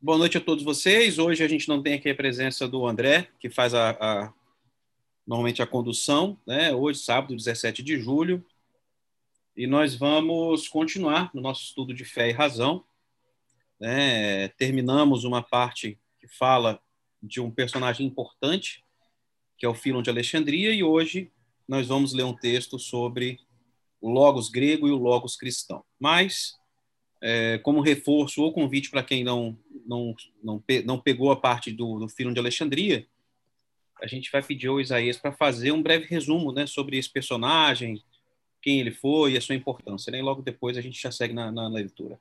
Boa noite a todos vocês. Hoje a gente não tem aqui a presença do André, que faz a, a normalmente a condução, né? Hoje, sábado, 17 de julho. E nós vamos continuar no nosso estudo de fé e razão. Né? Terminamos uma parte que fala de um personagem importante, que é o Filon de Alexandria, e hoje nós vamos ler um texto sobre o Logos grego e o Logos cristão. Mas é, como reforço ou convite para quem não, não, não, não pegou a parte do, do de Alexandria, a gente vai pedir ao Isaías para fazer um breve resumo né, sobre esse personagem, quem ele foi e a sua importância. Né? E logo depois a gente já segue na, na, na leitura.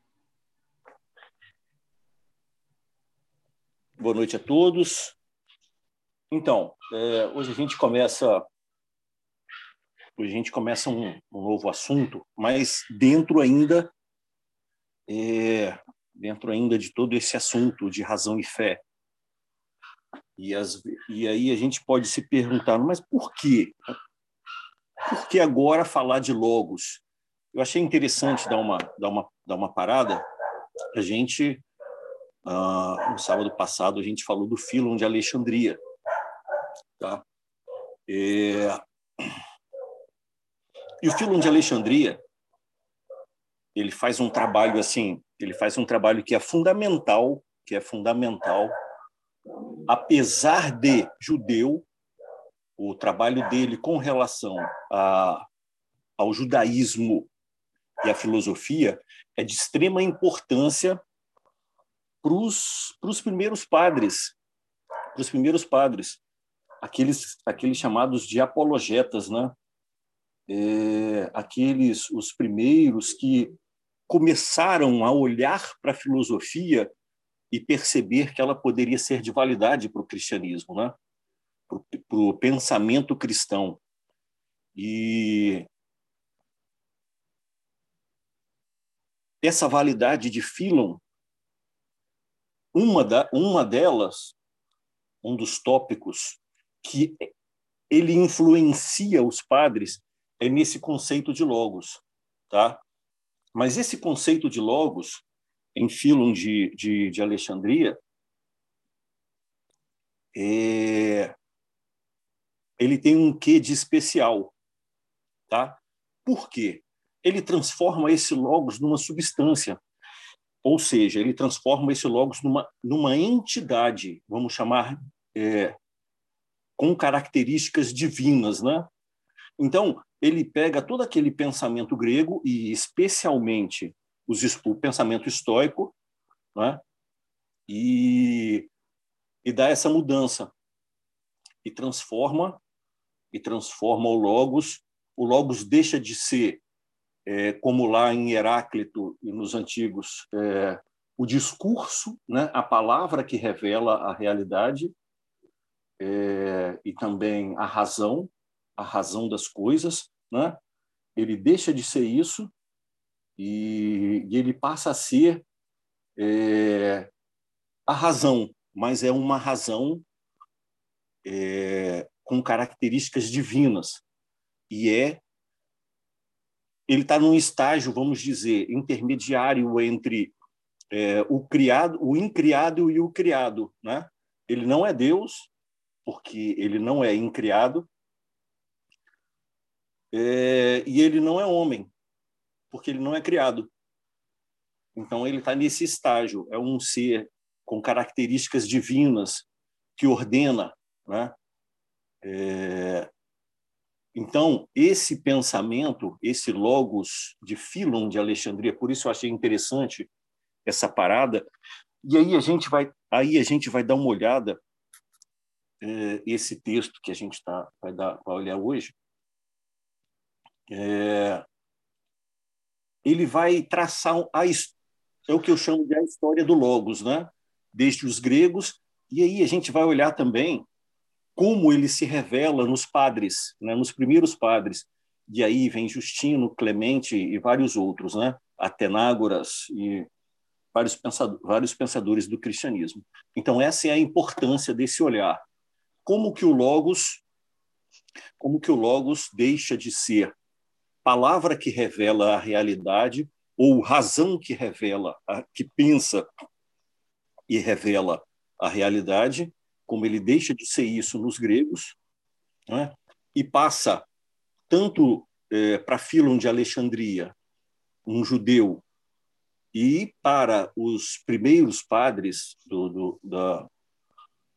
Boa noite a todos. Então, é, hoje a gente começa hoje a gente começa um, um novo assunto, mas dentro ainda é, dentro ainda de todo esse assunto de razão e fé. E, as, e aí a gente pode se perguntar, mas por quê? Por que agora falar de logos? Eu achei interessante dar uma, dar uma, dar uma parada. A gente, ah, no sábado passado, a gente falou do Filon de Alexandria. Tá? É... E o Filon de Alexandria, ele faz um trabalho assim, ele faz um trabalho que é fundamental, que é fundamental, apesar de judeu, o trabalho dele com relação a, ao judaísmo e à filosofia é de extrema importância para os primeiros padres, para os primeiros padres, aqueles aqueles chamados de apologetas, né? É, aqueles os primeiros que começaram a olhar para a filosofia e perceber que ela poderia ser de validade para o cristianismo, né? para o pensamento cristão. E essa validade de Philon, uma, da, uma delas, um dos tópicos que ele influencia os padres é nesse conceito de logos, tá? Mas esse conceito de logos, em Filon de, de, de Alexandria, é... ele tem um quê de especial. Tá? Por quê? Ele transforma esse logos numa substância, ou seja, ele transforma esse logos numa, numa entidade, vamos chamar, é, com características divinas. Né? Então, ele pega todo aquele pensamento grego e especialmente os, o pensamento estoico, né? e, e dá essa mudança e transforma e transforma o logos. O logos deixa de ser é, como lá em Heráclito e nos antigos é, o discurso, né? A palavra que revela a realidade é, e também a razão a razão das coisas, né? ele deixa de ser isso e, e ele passa a ser é, a razão, mas é uma razão é, com características divinas e é ele está num estágio, vamos dizer, intermediário entre é, o criado, o incriado e o criado, né? Ele não é Deus, porque ele não é incriado, é, e ele não é homem, porque ele não é criado. Então, ele está nesse estágio. É um ser com características divinas que ordena. Né? É... Então, esse pensamento, esse logos de Filon de Alexandria, por isso eu achei interessante essa parada. E aí a gente vai, aí a gente vai dar uma olhada é, esse texto que a gente tá, vai, dar, vai olhar hoje é, ele vai traçar a, é o que eu chamo de a história do Logos, né? desde os gregos, e aí a gente vai olhar também como ele se revela nos padres, né? nos primeiros padres. E aí vem Justino, Clemente e vários outros, né? Atenágoras e vários pensadores, vários pensadores do cristianismo. Então essa é a importância desse olhar. Como que o logos como que o logos deixa de ser palavra que revela a realidade ou razão que revela, a, que pensa e revela a realidade, como ele deixa de ser isso nos gregos, né? e passa tanto é, para Filon de Alexandria, um judeu, e para os primeiros padres do, do, da,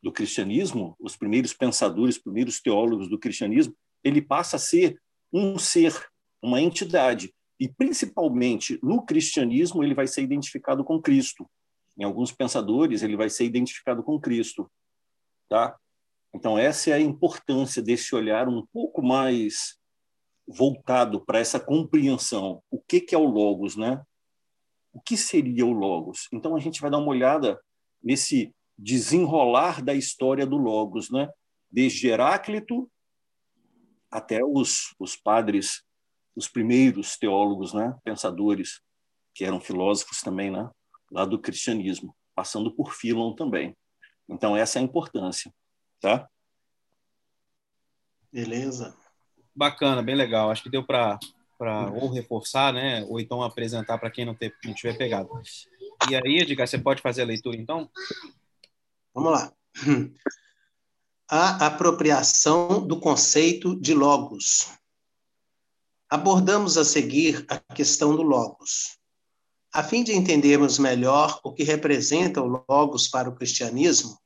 do cristianismo, os primeiros pensadores, os primeiros teólogos do cristianismo, ele passa a ser um ser, uma entidade. E, principalmente, no cristianismo, ele vai ser identificado com Cristo. Em alguns pensadores, ele vai ser identificado com Cristo. Tá? Então, essa é a importância desse olhar um pouco mais voltado para essa compreensão. O que, que é o Logos, né? O que seria o Logos? Então, a gente vai dar uma olhada nesse desenrolar da história do Logos, né? Desde Heráclito até os, os padres, os primeiros teólogos, né? Pensadores, que eram filósofos também, né? Lá do cristianismo, passando por Filon também. Então, essa é a importância, tá? Beleza. Bacana, bem legal. Acho que deu para ou reforçar, né? Ou então apresentar para quem não, ter, não tiver pegado. E aí, Edgar, você pode fazer a leitura, então? Vamos lá. A apropriação do conceito de logos. Abordamos a seguir a questão do logos. A fim de entendermos melhor o que representa o logos para o cristianismo,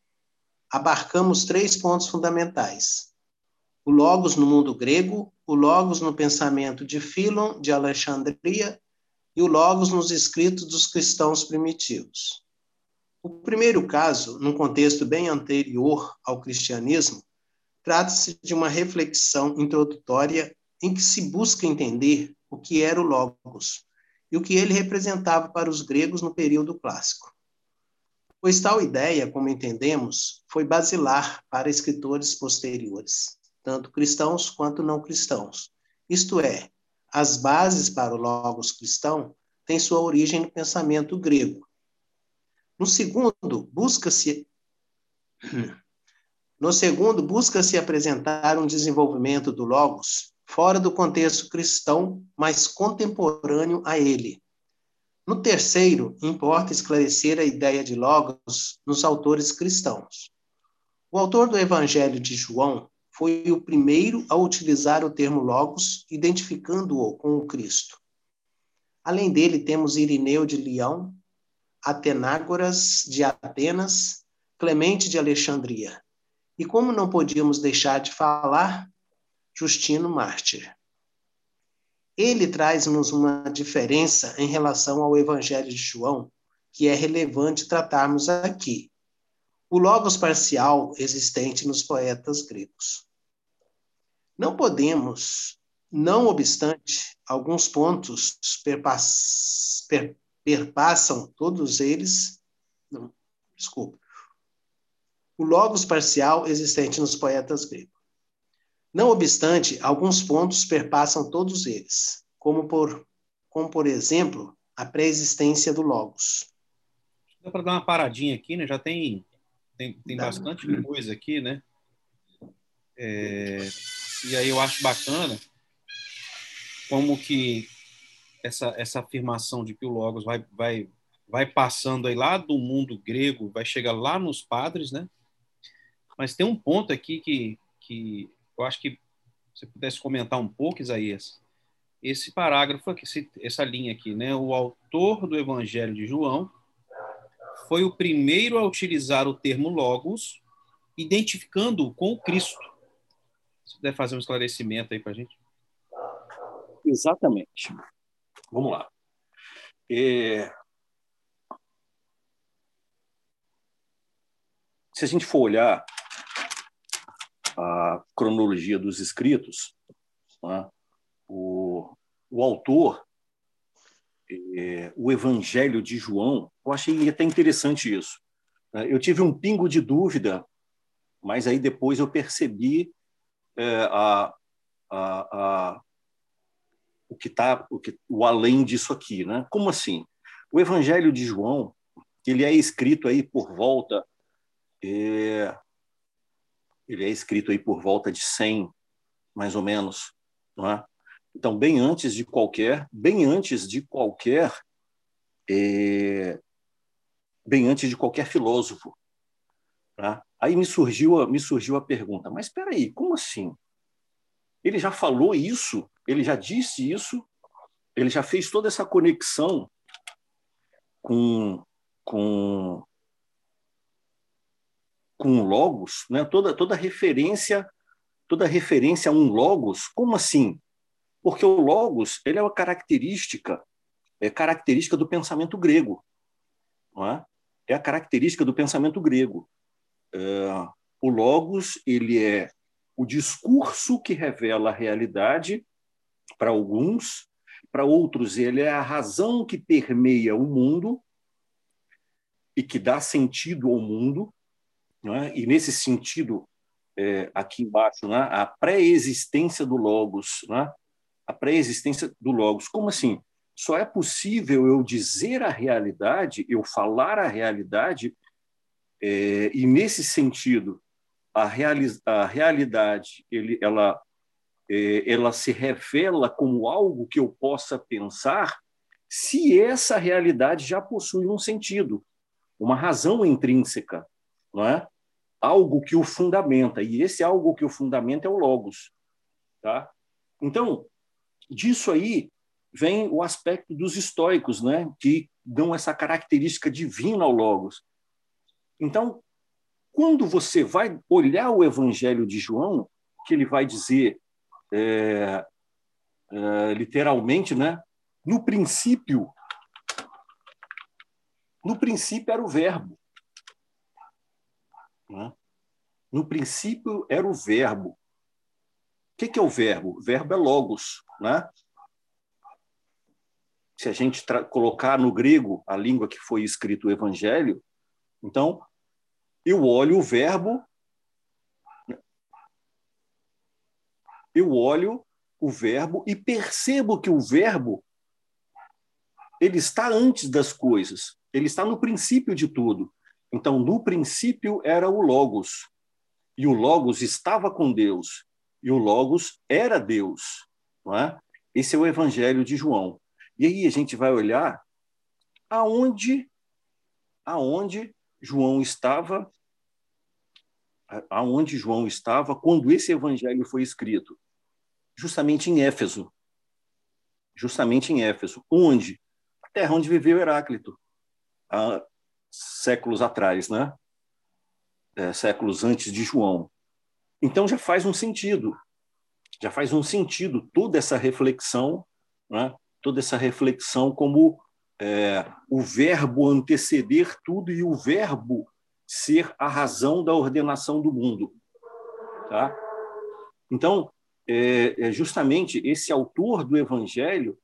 abarcamos três pontos fundamentais: o logos no mundo grego, o logos no pensamento de Filon de Alexandria e o logos nos escritos dos cristãos primitivos. O primeiro caso, num contexto bem anterior ao cristianismo, trata-se de uma reflexão introdutória em que se busca entender o que era o Logos e o que ele representava para os gregos no período clássico. Pois tal ideia, como entendemos, foi basilar para escritores posteriores, tanto cristãos quanto não cristãos. Isto é, as bases para o Logos cristão têm sua origem no pensamento grego, no segundo, busca-se no segundo, busca-se apresentar um desenvolvimento do logos fora do contexto cristão, mas contemporâneo a ele. No terceiro, importa esclarecer a ideia de logos nos autores cristãos. O autor do Evangelho de João foi o primeiro a utilizar o termo logos, identificando-o com o Cristo. Além dele, temos Irineu de Leão, Atenágoras de Atenas, Clemente de Alexandria. E como não podíamos deixar de falar, Justino Mártir. Ele traz-nos uma diferença em relação ao Evangelho de João, que é relevante tratarmos aqui. O logos parcial existente nos poetas gregos. Não podemos, não obstante, alguns pontos perpass, per, perpassam todos eles. Não, desculpa. O logos parcial existente nos poetas gregos. Não obstante, alguns pontos perpassam todos eles, como por, como por exemplo, a pré-existência do logos. Dá para dar uma paradinha aqui, né? Já tem, tem, tem bastante coisa aqui, né? É, e aí eu acho bacana como que essa, essa afirmação de que o Logos vai, vai, vai passando aí lá do mundo grego, vai chegar lá nos padres, né? Mas tem um ponto aqui que, que eu acho que você pudesse comentar um pouco, Isaías. Esse parágrafo aqui, essa linha aqui, né? O autor do Evangelho de João foi o primeiro a utilizar o termo Logos, identificando-o com o Cristo. Se puder fazer um esclarecimento aí para a gente. Exatamente. Vamos lá. É... Se a gente for olhar a cronologia dos escritos, né, o, o autor, é, o Evangelho de João, eu achei até interessante isso. Né. Eu tive um pingo de dúvida, mas aí depois eu percebi é, a, a, a, o que está o, o além disso aqui, né? Como assim? O Evangelho de João ele é escrito aí por volta é, ele é escrito aí por volta de 100, mais ou menos, não é? Então, bem antes de qualquer, bem antes de qualquer é, bem antes de qualquer filósofo. Tá? Aí me surgiu, me surgiu a pergunta: mas espera aí, como assim? Ele já falou isso? Ele já disse isso? Ele já fez toda essa conexão com com com logos, né? Toda toda referência toda referência a um logos, como assim? Porque o logos ele é uma característica é característica do pensamento grego, não é? É a característica do pensamento grego. É, o logos ele é o discurso que revela a realidade para alguns, para outros ele é a razão que permeia o mundo e que dá sentido ao mundo, é? e nesse sentido é, aqui embaixo, né, a pré-existência do logos, né, a pré-existência do logos. Como assim? Só é possível eu dizer a realidade, eu falar a realidade, é, e nesse sentido a, reali a realidade ele, ela é, ela se revela como algo que eu possa pensar, se essa realidade já possui um sentido, uma razão intrínseca, não é? Algo que o fundamenta, e esse algo que o fundamenta é o logos. Tá? Então, disso aí vem o aspecto dos estoicos, né, que dão essa característica divina ao logos. Então, quando você vai olhar o Evangelho de João, que ele vai dizer é, é, literalmente, né, no princípio, no princípio era o verbo. Né? No princípio era o verbo. O que, é o verbo? O verbo é logos. Né? Se a gente colocar no grego a língua que foi escrito o evangelho, então eu olho o verbo, eu olho o verbo e percebo que o verbo ele está antes das coisas, ele está no princípio de tudo. Então, no princípio era o Logos, e o Logos estava com Deus, e o Logos era Deus. Não é? Esse é o Evangelho de João. E aí a gente vai olhar aonde, aonde João estava, aonde João estava quando esse Evangelho foi escrito, justamente em Éfeso, justamente em Éfeso, onde a terra onde viveu Heráclito, séculos atrás, né? É, séculos antes de João. Então já faz um sentido, já faz um sentido toda essa reflexão, né? toda essa reflexão como é, o verbo anteceder tudo e o verbo ser a razão da ordenação do mundo. Tá? Então, é, é justamente esse autor do Evangelho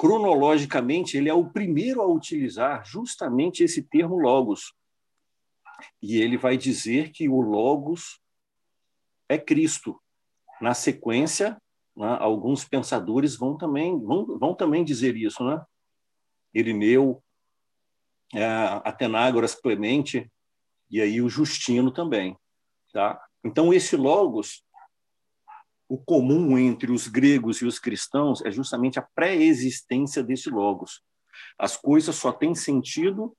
cronologicamente, ele é o primeiro a utilizar justamente esse termo logos. E ele vai dizer que o logos é Cristo. Na sequência, né, alguns pensadores vão também vão, vão também dizer isso, né? Irineu, é, Atenágoras Clemente e aí o Justino também, tá? Então esse logos o comum entre os gregos e os cristãos é justamente a pré-existência desse logos. As coisas só têm sentido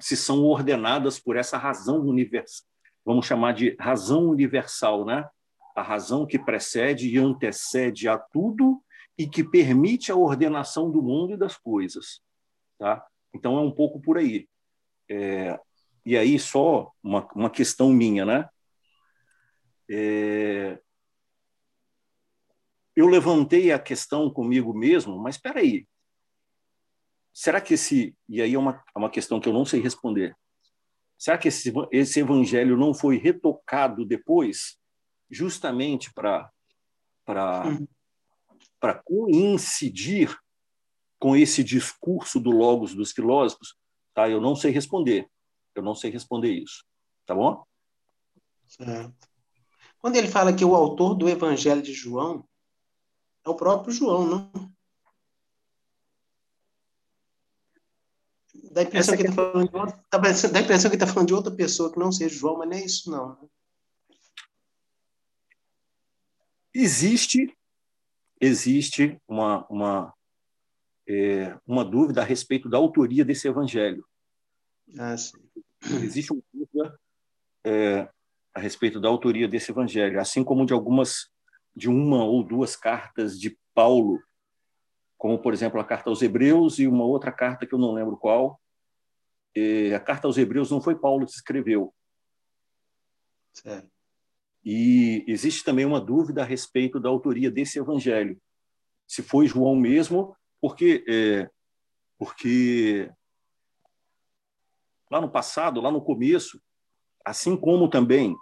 se são ordenadas por essa razão universal. Vamos chamar de razão universal, né? A razão que precede e antecede a tudo e que permite a ordenação do mundo e das coisas, tá? Então é um pouco por aí. É, e aí só uma, uma questão minha, né? É, eu levantei a questão comigo mesmo, mas espera aí, será que esse e aí é uma, é uma questão que eu não sei responder. Será que esse, esse evangelho não foi retocado depois, justamente para para para coincidir com esse discurso do logos dos filósofos? Tá? Eu não sei responder. Eu não sei responder isso. Tá bom? Certo. Quando ele fala que o autor do Evangelho de João é o próprio João, não? Dá a impressão, que ele está falando, de que está falando de outra pessoa que não seja João, mas não é isso, não. Né? Existe, existe uma, uma, é, uma dúvida a respeito da autoria desse evangelho. Ah, sim. Existe uma dúvida é, a respeito da autoria desse evangelho, assim como de algumas, de uma ou duas cartas de Paulo, como, por exemplo, a carta aos Hebreus e uma outra carta que eu não lembro qual. A carta aos Hebreus não foi Paulo que escreveu. Certo. E existe também uma dúvida a respeito da autoria desse evangelho. Se foi João mesmo, porque, é, porque lá no passado, lá no começo, assim como também,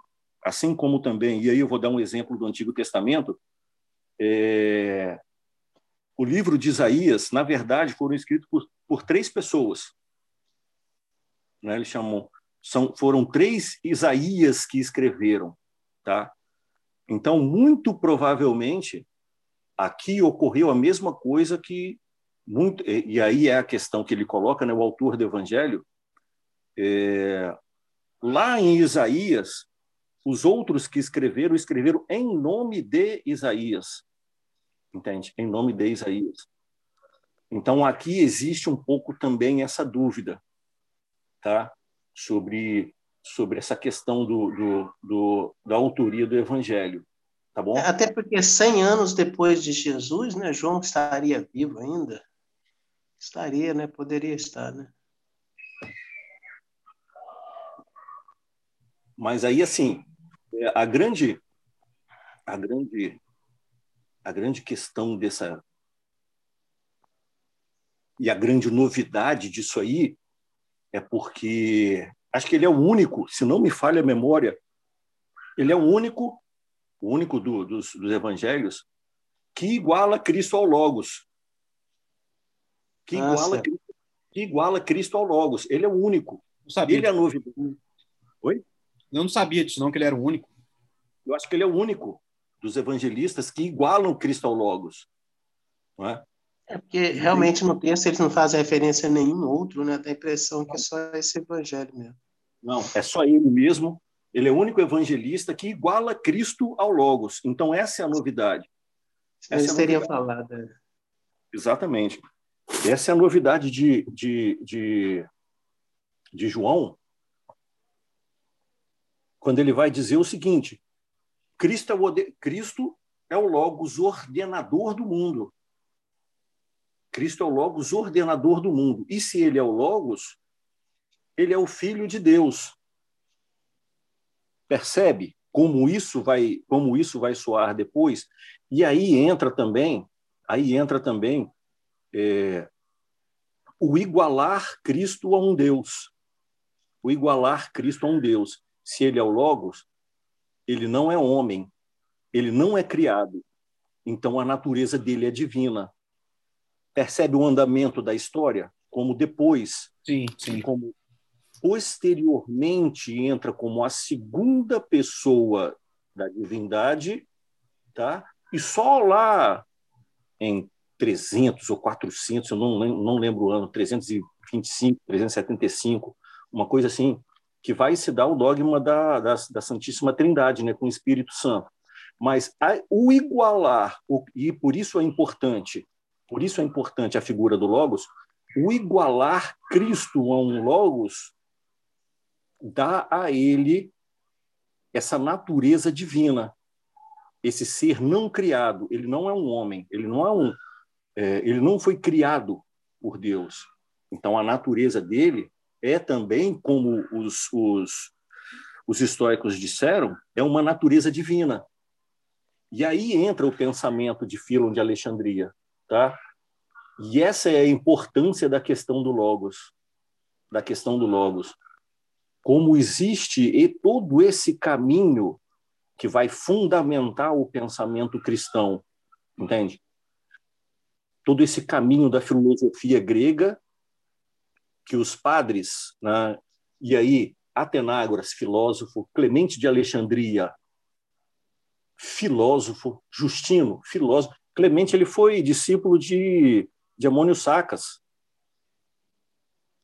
assim como também, e aí eu vou dar um exemplo do Antigo Testamento, é, o livro de Isaías, na verdade, foram escritos por, por três pessoas. Né? Eles chamam, são, foram três Isaías que escreveram. Tá? Então, muito provavelmente, aqui ocorreu a mesma coisa que muito e aí é a questão que ele coloca, né, o autor do Evangelho, é, lá em Isaías, os outros que escreveram escreveram em nome de Isaías, entende? Em nome de Isaías. Então aqui existe um pouco também essa dúvida, tá? Sobre sobre essa questão do, do, do, da autoria do Evangelho. Tá bom? É, até porque 100 anos depois de Jesus, né, João estaria vivo ainda. Estaria, né? Poderia estar, né? Mas aí, assim, a grande, a grande, a grande questão dessa e a grande novidade disso aí é porque Acho que ele é o único, se não me falha a memória, ele é o único, o único do, dos, dos evangelhos que iguala Cristo ao Logos. Que ah, iguala, Cristo, que iguala Cristo ao Logos. Ele é o único. Não sabia ele é novidade. Oi? Eu não sabia disso, não, que ele era o único. Eu acho que ele é o único dos evangelistas que igualam Cristo ao Logos. Não é? É porque realmente no texto eles não fazem referência a nenhum outro, né? Dá a impressão que é só esse evangelho mesmo. Não, é só ele mesmo. Ele é o único evangelista que iguala Cristo ao Logos. Então, essa é a novidade. Essa Eles é teriam falado. É. Exatamente. Essa é a novidade de, de, de, de João, quando ele vai dizer o seguinte: Cristo é o, Cristo é o Logos ordenador do mundo. Cristo é o Logos ordenador do mundo. E se ele é o Logos, ele é o filho de Deus. Percebe como isso vai, como isso vai soar depois? E aí entra também, aí entra também é, o igualar Cristo a um Deus. O igualar Cristo a um Deus. Se ele é o Logos, ele não é homem, ele não é criado. Então a natureza dele é divina. Percebe o andamento da história? Como depois, sim, sim. como posteriormente entra como a segunda pessoa da divindade, tá? E só lá em 300 ou 400, eu não, não lembro o ano, 325, 375, uma coisa assim, que vai se dar o dogma da, da, da Santíssima Trindade, né, com o Espírito Santo. Mas a, o igualar, o, e por isso é importante, por isso é importante a figura do Logos, o igualar Cristo a um Logos dá a ele essa natureza divina, esse ser não criado. Ele não é um homem, ele não é um, é, ele não foi criado por Deus. Então a natureza dele é também, como os, os, os históricos disseram, é uma natureza divina. E aí entra o pensamento de Filon de Alexandria, tá? E essa é a importância da questão do logos, da questão do logos como existe e todo esse caminho que vai fundamentar o pensamento cristão, entende? Todo esse caminho da filosofia grega que os padres, né, e aí Atenágoras, filósofo, Clemente de Alexandria, filósofo, Justino, filósofo. Clemente ele foi discípulo de, de Amônio Sacas,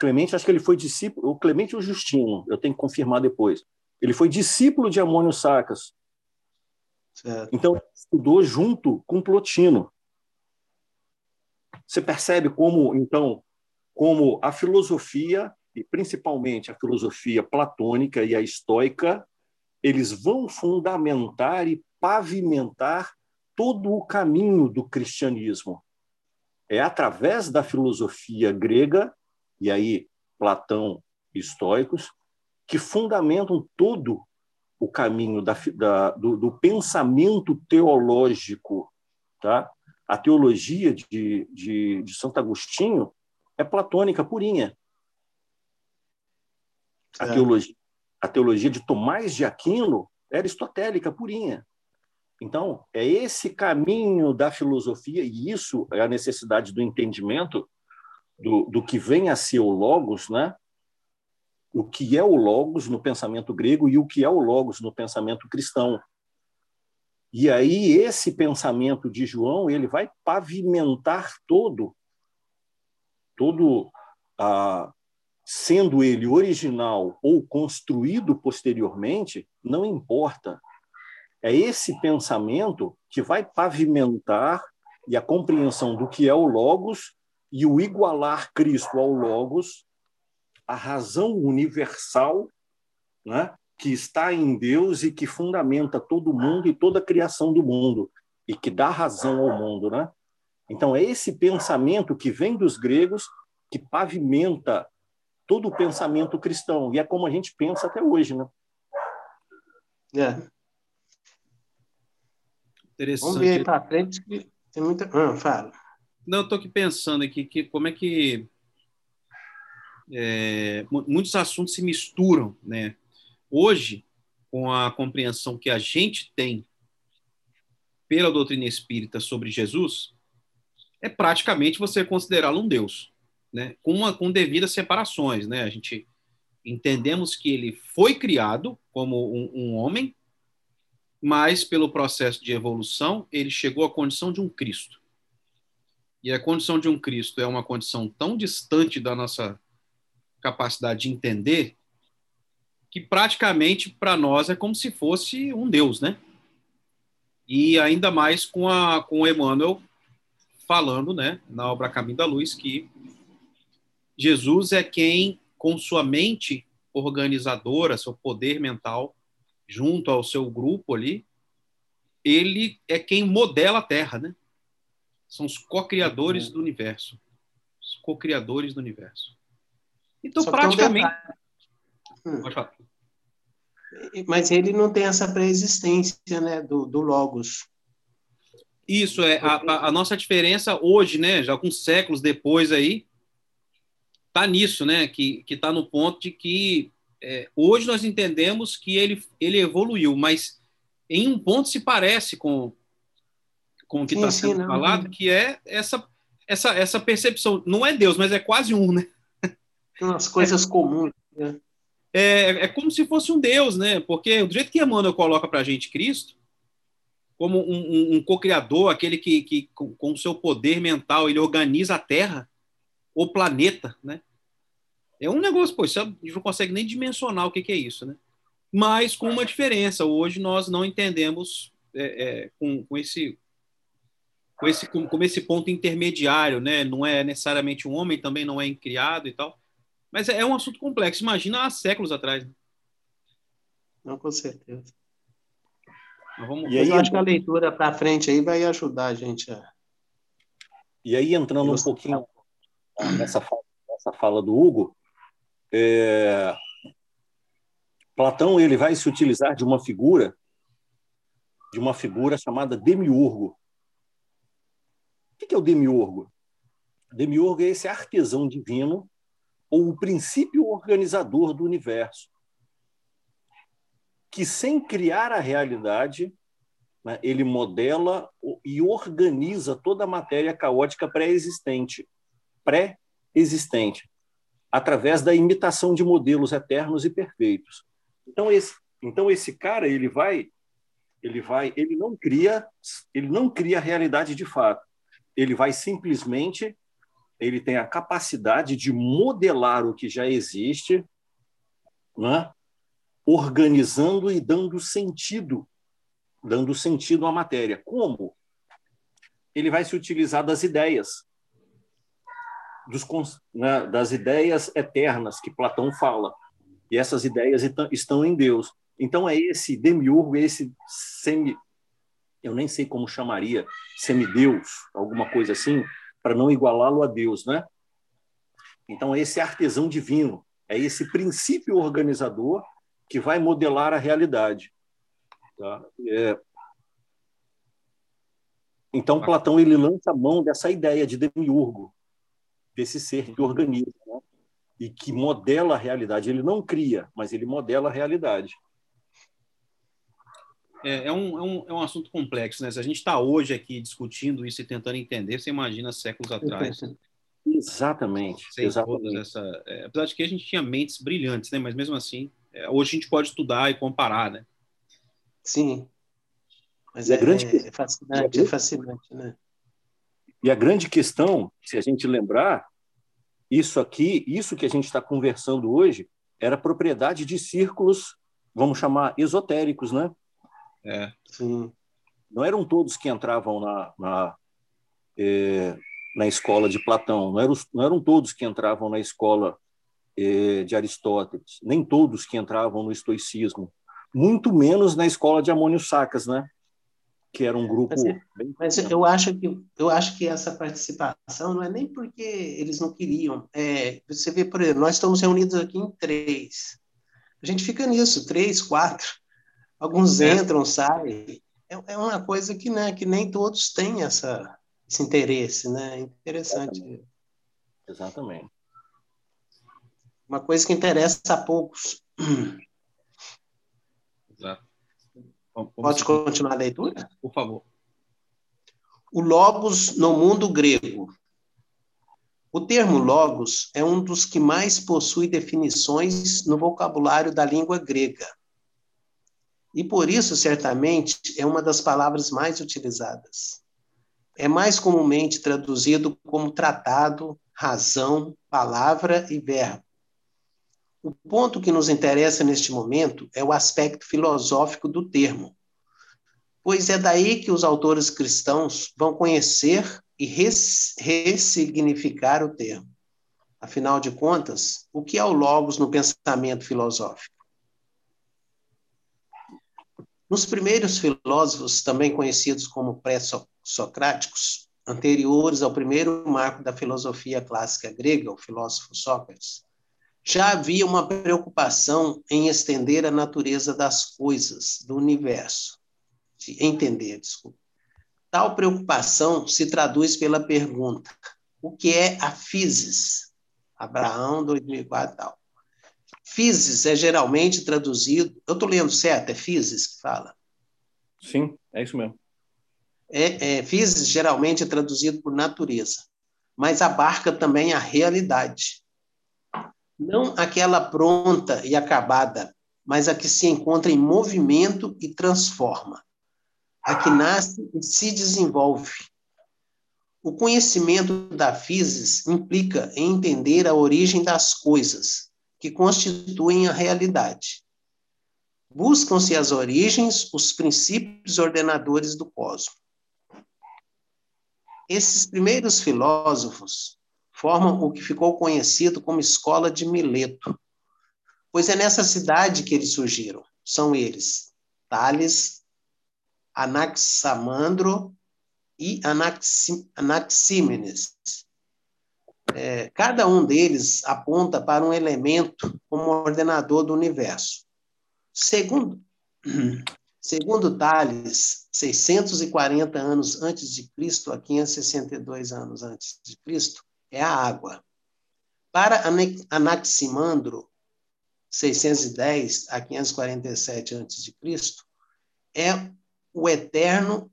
Clemente, acho que ele foi discípulo, o Clemente ou Justino, eu tenho que confirmar depois. Ele foi discípulo de Amônio Sacas. Certo. Então, estudou junto com Plotino. Você percebe como, então, como a filosofia e principalmente a filosofia platônica e a estoica, eles vão fundamentar e pavimentar todo o caminho do cristianismo. É através da filosofia grega, e aí Platão e estoicos, que fundamentam todo o caminho da, da, do, do, pensamento teológico. Tá? A teologia de, de, de Santo Agostinho é platônica purinha. A, é. teologia, a teologia de Tomás de Aquino é aristotélica purinha. Então, é esse caminho da filosofia, e isso é a necessidade do entendimento do, do que vem a ser o Logos, né? o que é o Logos no pensamento grego e o que é o Logos no pensamento cristão. E aí esse pensamento de João ele vai pavimentar todo, todo ah, sendo ele original ou construído posteriormente, não importa. É esse pensamento que vai pavimentar e a compreensão do que é o Logos e o igualar Cristo ao Logos, a razão universal né, que está em Deus e que fundamenta todo mundo e toda a criação do mundo, e que dá razão ao mundo. Né? Então, é esse pensamento que vem dos gregos que pavimenta todo o pensamento cristão, e é como a gente pensa até hoje. Né? É. Interessante. Vamos ver aí para frente que tem muita. Ah, fala. Não, estou aqui pensando aqui que como é que é, muitos assuntos se misturam, né? Hoje, com a compreensão que a gente tem pela doutrina espírita sobre Jesus, é praticamente você considerá-lo um Deus, né? Com, uma, com devidas separações, né? A gente entendemos que ele foi criado como um, um homem, mas pelo processo de evolução ele chegou à condição de um Cristo. E a condição de um Cristo é uma condição tão distante da nossa capacidade de entender que praticamente para nós é como se fosse um Deus, né? E ainda mais com, a, com Emmanuel falando, né, na obra Caminho da Luz, que Jesus é quem, com sua mente organizadora, seu poder mental, junto ao seu grupo ali, ele é quem modela a Terra, né? São os co-criadores uhum. do universo. Os co-criadores do universo. Então, Só praticamente. Um Pode falar. Mas ele não tem essa pré-existência né, do, do Logos. Isso, é. A, a, nossa diferença hoje, né, já alguns séculos depois aí, tá nisso, né? Que está no ponto de que é, hoje nós entendemos que ele, ele evoluiu, mas em um ponto se parece com, com o que está sendo sim, falado, que é essa, essa, essa percepção. Não é Deus, mas é quase um, né? As coisas é, comuns. Né? É, é como se fosse um Deus, né? Porque do jeito que Emmanuel coloca para a gente Cristo, como um, um, um co-criador, aquele que, que com o seu poder mental, ele organiza a Terra, o planeta, né? É um negócio, pô, a gente não consegue nem dimensionar o que, que é isso, né? Mas com uma diferença, hoje nós não entendemos é, é, com, com esse com esse, com, com, esse ponto intermediário, né? Não é necessariamente um homem, também não é incriado e tal. Mas é, é um assunto complexo. Imagina há séculos atrás. Né? Não, com certeza. Vamos... E aí, eu acho que a leitura para frente aí vai ajudar a gente a... E aí, entrando um pouquinho nessa fala, nessa fala do Hugo, é... Platão ele vai se utilizar de uma figura, de uma figura chamada demiurgo. O que é o demiurgo? Demiurgo é esse artesão divino ou o princípio organizador do universo, que sem criar a realidade, né, ele modela e organiza toda a matéria caótica pré-existente, pré-existente, através da imitação de modelos eternos e perfeitos. Então esse, então esse cara ele vai, ele vai, ele não cria, ele não cria a realidade de fato ele vai simplesmente ele tem a capacidade de modelar o que já existe, né? Organizando e dando sentido, dando sentido à matéria. Como? Ele vai se utilizar das ideias. dos, né, das ideias eternas que Platão fala. E essas ideias estão em Deus. Então é esse demiurgo, esse semi, eu nem sei como chamaria, semideus, alguma coisa assim, para não igualá-lo a Deus, né? Então é esse artesão divino, é esse princípio organizador que vai modelar a realidade. Tá? É... Então Platão ele lança a mão dessa ideia de demiurgo, desse ser que organiza né? e que modela a realidade. Ele não cria, mas ele modela a realidade. É, é, um, é, um, é um assunto complexo, né? Se a gente está hoje aqui discutindo isso e tentando entender, você imagina séculos atrás. Exatamente. Sem exatamente. Essa, é, apesar de que a gente tinha mentes brilhantes, né? Mas mesmo assim, hoje a gente pode estudar e comparar, né? Sim. Mas é, grande... é fascinante, é fascinante, né? E a grande questão, se a gente lembrar, isso aqui, isso que a gente está conversando hoje, era propriedade de círculos, vamos chamar esotéricos, né? É. Sim. Não eram todos que entravam na, na, eh, na escola de Platão, não eram, não eram todos que entravam na escola de Aristóteles, nem todos que entravam no estoicismo, muito menos na escola de Amônio Sacas, né? que era um grupo. Mas, mas eu acho que eu acho que essa participação não é nem porque eles não queriam. É, você vê, por exemplo, nós estamos reunidos aqui em três. A gente fica nisso, três, quatro. Alguns é. entram, saem. É, é uma coisa que, né, que nem todos têm essa, esse interesse, né? Interessante. Exatamente. Exatamente. Uma coisa que interessa a poucos. Exato. Pode continuar a leitura? Por favor. O logos no mundo grego. O termo logos é um dos que mais possui definições no vocabulário da língua grega. E por isso, certamente, é uma das palavras mais utilizadas. É mais comumente traduzido como tratado, razão, palavra e verbo. O ponto que nos interessa neste momento é o aspecto filosófico do termo, pois é daí que os autores cristãos vão conhecer e res ressignificar o termo. Afinal de contas, o que é o Logos no pensamento filosófico? Nos primeiros filósofos, também conhecidos como pré-socráticos, anteriores ao primeiro marco da filosofia clássica grega, o filósofo Sócrates, já havia uma preocupação em estender a natureza das coisas, do universo, de entender, desculpa. Tal preocupação se traduz pela pergunta: o que é a physis? Abraão, 2004 tal. Physis é geralmente traduzido. Eu estou lendo certo? É physis que fala? Sim, é isso mesmo. É, é, physis geralmente é traduzido por natureza, mas abarca também a realidade. Não aquela pronta e acabada, mas a que se encontra em movimento e transforma. A que nasce e se desenvolve. O conhecimento da physis implica em entender a origem das coisas, que constituem a realidade. Buscam-se as origens, os princípios ordenadores do cosmos. Esses primeiros filósofos formam o que ficou conhecido como Escola de Mileto, pois é nessa cidade que eles surgiram. São eles Tales, Anaximandro e Anaxímenes. É, cada um deles aponta para um elemento como ordenador do universo. Segundo, segundo Tales, 640 anos antes de Cristo a 562 anos antes de Cristo, é a água. Para Anaximandro, 610 a 547 antes de Cristo, é o eterno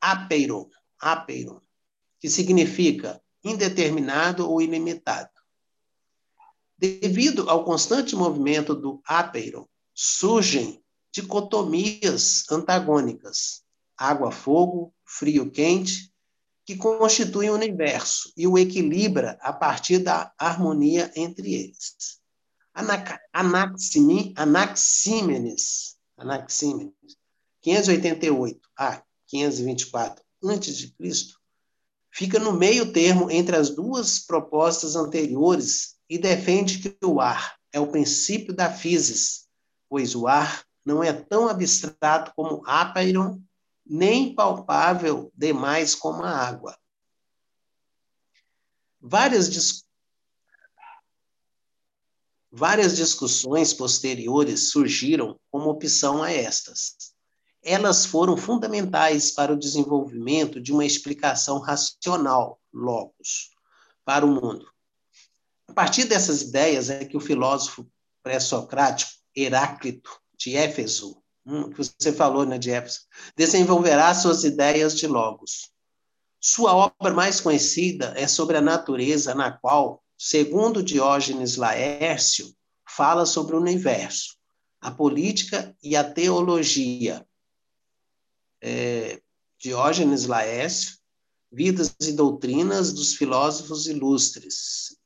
apeiron, apeiron que significa indeterminado ou ilimitado. Devido ao constante movimento do ápero, surgem dicotomias antagônicas: água-fogo, frio-quente, que constituem o universo e o equilibra a partir da harmonia entre eles. Anaxímenes, Anaxímenes, 588 a 524 a.C., fica no meio termo entre as duas propostas anteriores e defende que o ar é o princípio da física, pois o ar não é tão abstrato como Apeiron, nem palpável demais como a água. Várias, dis... Várias discussões posteriores surgiram como opção a estas. Elas foram fundamentais para o desenvolvimento de uma explicação racional, logos, para o mundo. A partir dessas ideias é que o filósofo pré-socrático Heráclito de Éfeso, hum, que você falou, né, de Éfeso, desenvolverá suas ideias de logos. Sua obra mais conhecida é sobre a natureza, na qual, segundo Diógenes Laércio, fala sobre o universo, a política e a teologia. É, Diógenes Laércio, Vidas e Doutrinas dos Filósofos Ilustres,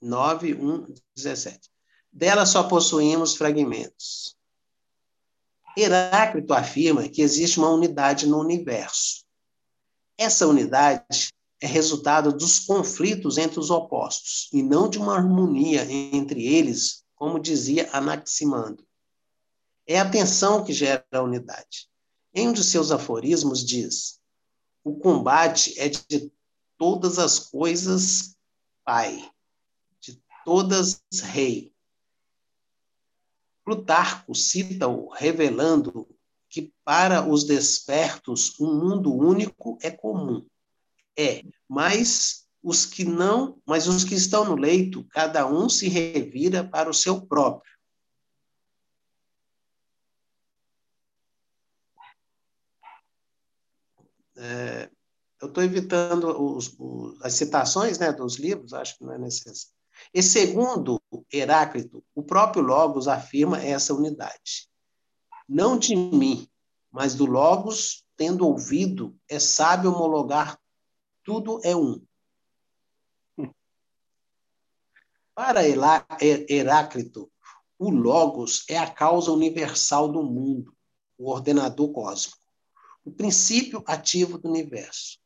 9, 1, 17. Dela só possuímos fragmentos. Heráclito afirma que existe uma unidade no universo. Essa unidade é resultado dos conflitos entre os opostos, e não de uma harmonia entre eles, como dizia Anaximandro. É a tensão que gera a unidade. Em um de seus aforismos diz: o combate é de todas as coisas pai, de todas rei. Plutarco cita-o revelando que para os despertos um mundo único é comum. É, mas os que não, mas os que estão no leito, cada um se revira para o seu próprio. É, eu estou evitando os, os, as citações né, dos livros, acho que não é necessário. E segundo Heráclito, o próprio Logos afirma essa unidade. Não de mim, mas do Logos, tendo ouvido, é sábio homologar tudo é um. Para Heráclito, o Logos é a causa universal do mundo, o ordenador cósmico, o princípio ativo do universo.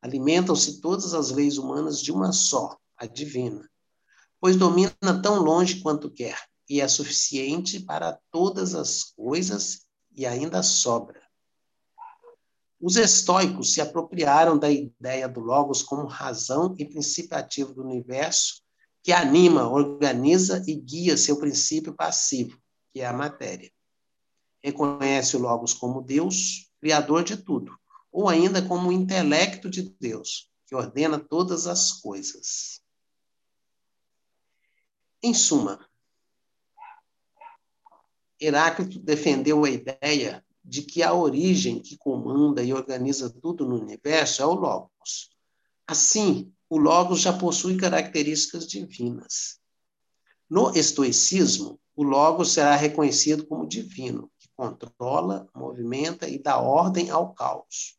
Alimentam-se todas as leis humanas de uma só, a divina pois domina tão longe quanto quer, e é suficiente para todas as coisas e ainda sobra. Os estoicos se apropriaram da ideia do Logos como razão e princípio ativo do universo, que anima, organiza e guia seu princípio passivo, que é a matéria. Reconhece o Logos como Deus, criador de tudo, ou ainda como o intelecto de Deus, que ordena todas as coisas. Em suma, Heráclito defendeu a ideia de que a origem que comanda e organiza tudo no universo é o Logos. Assim, o Logos já possui características divinas. No estoicismo, o Logos será reconhecido como divino, que controla, movimenta e dá ordem ao caos.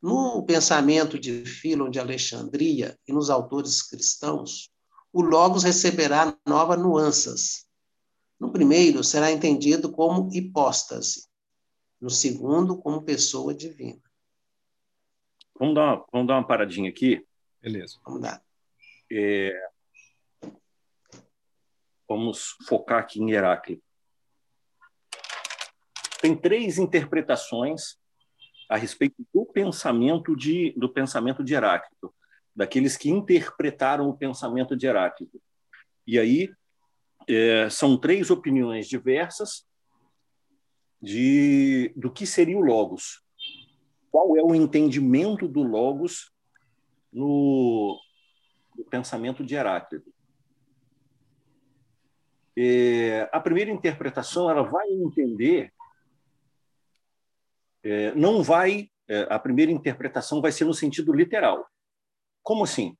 No pensamento de Filon de Alexandria e nos autores cristãos, o Logos receberá novas nuances. No primeiro, será entendido como hipóstase. No segundo, como pessoa divina. Vamos dar uma, vamos dar uma paradinha aqui. Beleza. Vamos dar. É... Vamos focar aqui em Heráclito. Tem três interpretações a respeito do pensamento de, do pensamento de Heráclito daqueles que interpretaram o pensamento de Heráclito. E aí é, são três opiniões diversas de do que seria o logos. Qual é o entendimento do logos no, no pensamento de Heráclito? É, a primeira interpretação ela vai entender, é, não vai, é, a primeira interpretação vai ser no sentido literal. Como assim?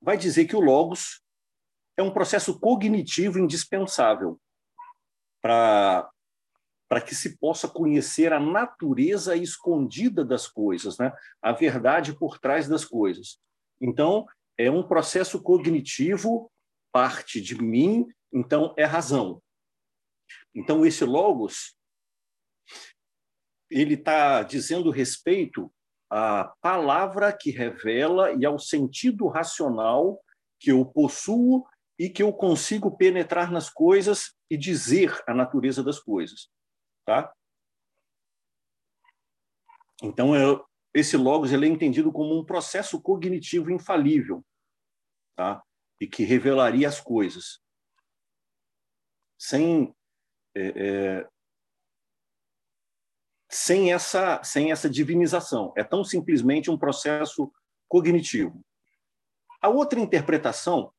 Vai dizer que o logos é um processo cognitivo indispensável para para que se possa conhecer a natureza escondida das coisas, né? a verdade por trás das coisas. Então, é um processo cognitivo, parte de mim, então é razão. Então, esse logos, ele está dizendo respeito a palavra que revela e ao sentido racional que eu possuo e que eu consigo penetrar nas coisas e dizer a natureza das coisas, tá? Então, é, esse logos ele é entendido como um processo cognitivo infalível, tá? E que revelaria as coisas. Sem é, é, sem essa sem essa divinização. É tão simplesmente um processo cognitivo. A outra interpretação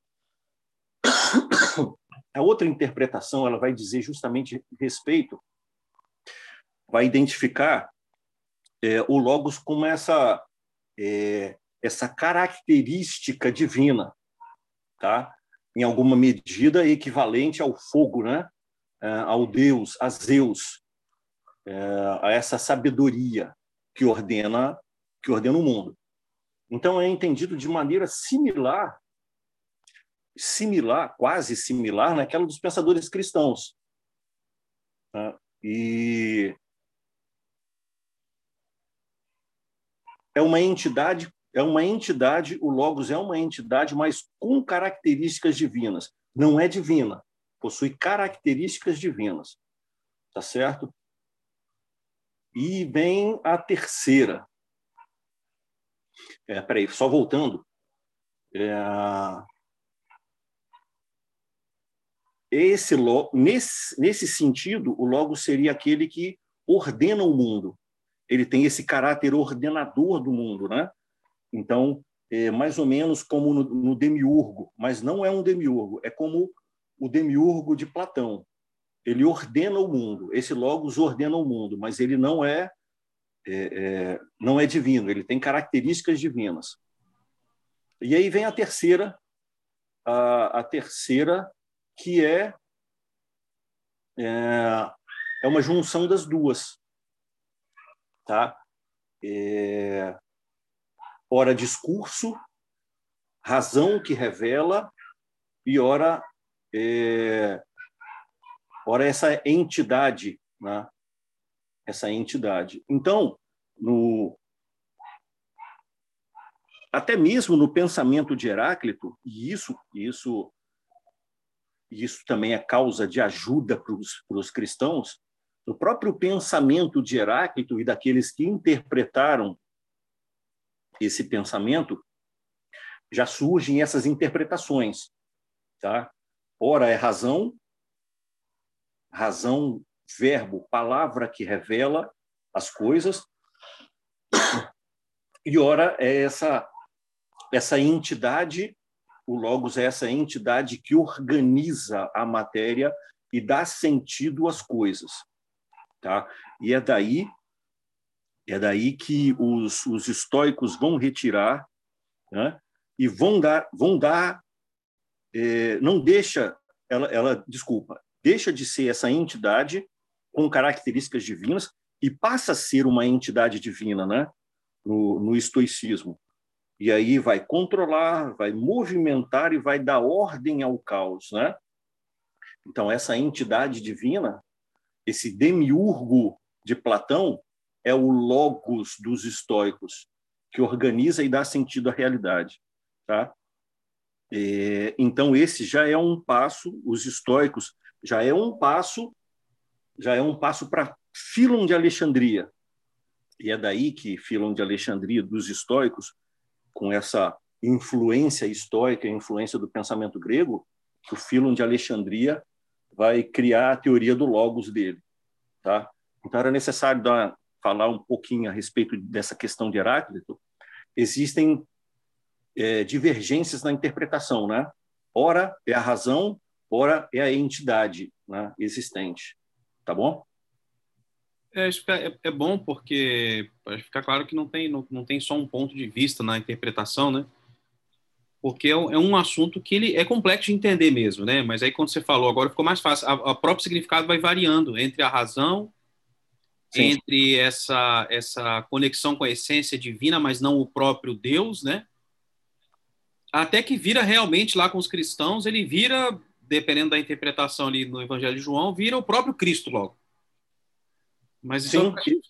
a outra interpretação ela vai dizer justamente respeito, vai identificar é, o logos como essa é, essa característica divina, tá? Em alguma medida equivalente ao fogo, né? É, ao Deus, a Zeus, a essa sabedoria que ordena que ordena o mundo. Então é entendido de maneira similar, similar, quase similar naquela dos pensadores cristãos. Tá? E é uma entidade, é uma entidade, o Logos é uma entidade, mas com características divinas. Não é divina, possui características divinas. Tá certo? E vem a terceira. É, peraí, só voltando. É, esse, nesse, nesse sentido, o Logos seria aquele que ordena o mundo, ele tem esse caráter ordenador do mundo, né? Então, é mais ou menos como no, no demiurgo, mas não é um demiurgo, é como o demiurgo de Platão. Ele ordena o mundo, esse logos ordena o mundo, mas ele não é, é, é não é divino, ele tem características divinas. E aí vem a terceira, a, a terceira que é, é é uma junção das duas tá? É... Ora discurso, razão que revela e ora é... ora essa entidade, né? Essa entidade. Então, no até mesmo no pensamento de Heráclito, e isso, isso, isso também é causa de ajuda para os cristãos, no próprio pensamento de Heráclito e daqueles que interpretaram esse pensamento, já surgem essas interpretações, tá? Ora é razão, razão, verbo, palavra que revela as coisas, e ora é essa essa entidade, o logos é essa entidade que organiza a matéria e dá sentido às coisas. Tá? E é daí é daí que os, os estoicos vão retirar né? e vão dar vão dar é, não deixa ela, ela desculpa deixa de ser essa entidade com características divinas e passa a ser uma entidade divina, né? No, no estoicismo. E aí vai controlar, vai movimentar e vai dar ordem ao caos, né? Então essa entidade divina esse demiurgo de Platão é o logos dos estoicos, que organiza e dá sentido à realidade. Tá? É, então, esse já é um passo, os estoicos, já é um passo, já é um passo para Filon de Alexandria. E é daí que Filon de Alexandria, dos estoicos, com essa influência estoica, influência do pensamento grego, o Filon de Alexandria vai criar a teoria do logos dele, tá? Então era necessário dar, falar um pouquinho a respeito dessa questão de Heráclito. Existem é, divergências na interpretação, né? Ora é a razão, ora é a entidade né, existente, tá bom? É, é, é bom porque para ficar claro que não tem, não, não tem só um ponto de vista na interpretação, né? porque é, é um assunto que ele é complexo de entender mesmo, né? Mas aí quando você falou agora ficou mais fácil. A próprio significado vai variando entre a razão, Sim. entre essa essa conexão com a essência divina, mas não o próprio Deus, né? Até que vira realmente lá com os cristãos, ele vira, dependendo da interpretação ali no Evangelho de João, vira o próprio Cristo logo. Mas isso Sim.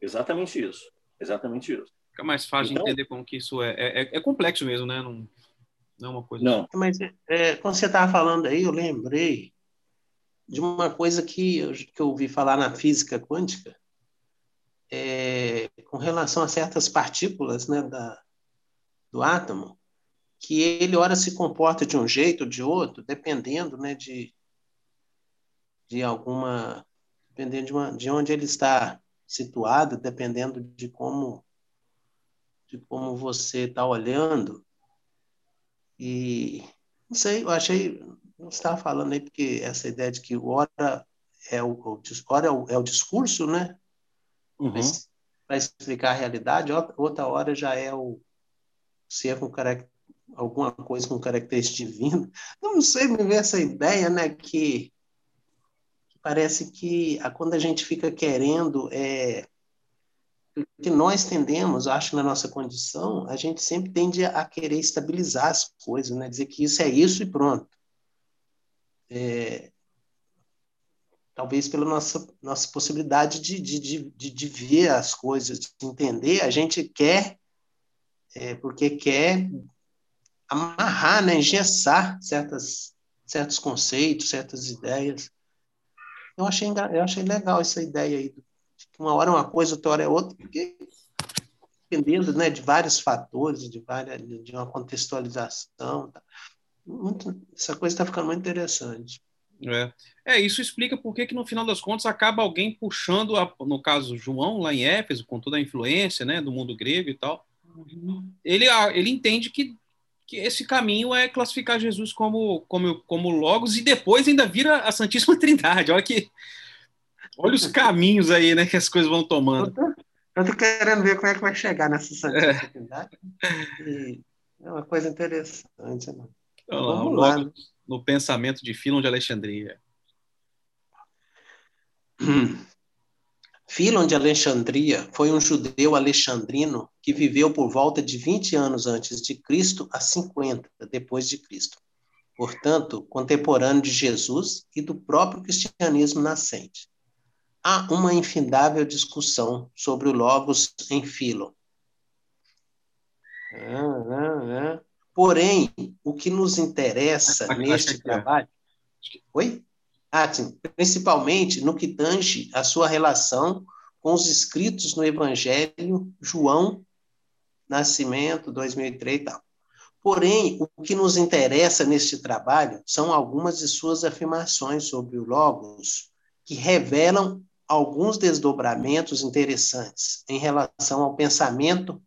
Exatamente isso. Exatamente isso. Fica mais fácil então, de entender como que isso é. É, é complexo mesmo, né? Não, não é uma coisa. Não. Mas é, quando você estava falando aí, eu lembrei de uma coisa que eu, que eu ouvi falar na física quântica, é, com relação a certas partículas né, da, do átomo, que ele, ora, se comporta de um jeito ou de outro, dependendo né, de, de alguma. dependendo de, uma, de onde ele está situado, dependendo de como de como você está olhando. E não sei, eu achei, não estava falando aí porque essa ideia de que hora é o, hora é o, é o discurso, né? Uhum. Para explicar a realidade, outra hora já é o ser com caracter, alguma coisa com característica divina. Não sei, me ver essa ideia, né? Que, que parece que a, quando a gente fica querendo é, que nós tendemos, acho, na nossa condição, a gente sempre tende a querer estabilizar as coisas, né? dizer que isso é isso e pronto. É, talvez pela nossa, nossa possibilidade de, de, de, de, ver as coisas, de entender, a gente quer, é, porque quer amarrar, né? engessar certas, certos conceitos, certas ideias. Eu achei, eu achei legal essa ideia aí do uma hora é uma coisa, outra hora é outra, porque dependendo né, de vários fatores, de, várias, de uma contextualização. Tá? Muito, essa coisa está ficando muito interessante. É. é, isso explica por que, no final das contas, acaba alguém puxando, a, no caso João, lá em Éfeso, com toda a influência né, do mundo grego e tal, uhum. ele, ele entende que, que esse caminho é classificar Jesus como, como, como Logos e depois ainda vira a Santíssima Trindade. Olha que, Olha os caminhos aí, né, que as coisas vão tomando. Eu tô, querendo ver como é que vai chegar nessa santidade. É. é uma coisa interessante, né? Então, Vamos lá, né? no pensamento de Filon de Alexandria. Filon de Alexandria foi um judeu alexandrino que viveu por volta de 20 anos antes de Cristo a 50 depois de Cristo. Portanto, contemporâneo de Jesus e do próprio cristianismo nascente há uma infindável discussão sobre o Logos em Filo. Ah. Porém, o que nos interessa neste trabalho. Oi? Sim. Principalmente no que tange a sua relação com os escritos no Evangelho, João, Nascimento, 2003 e tal. Porém, o que nos interessa neste trabalho são algumas de suas afirmações sobre o Logos, que revelam alguns desdobramentos interessantes em relação ao pensamento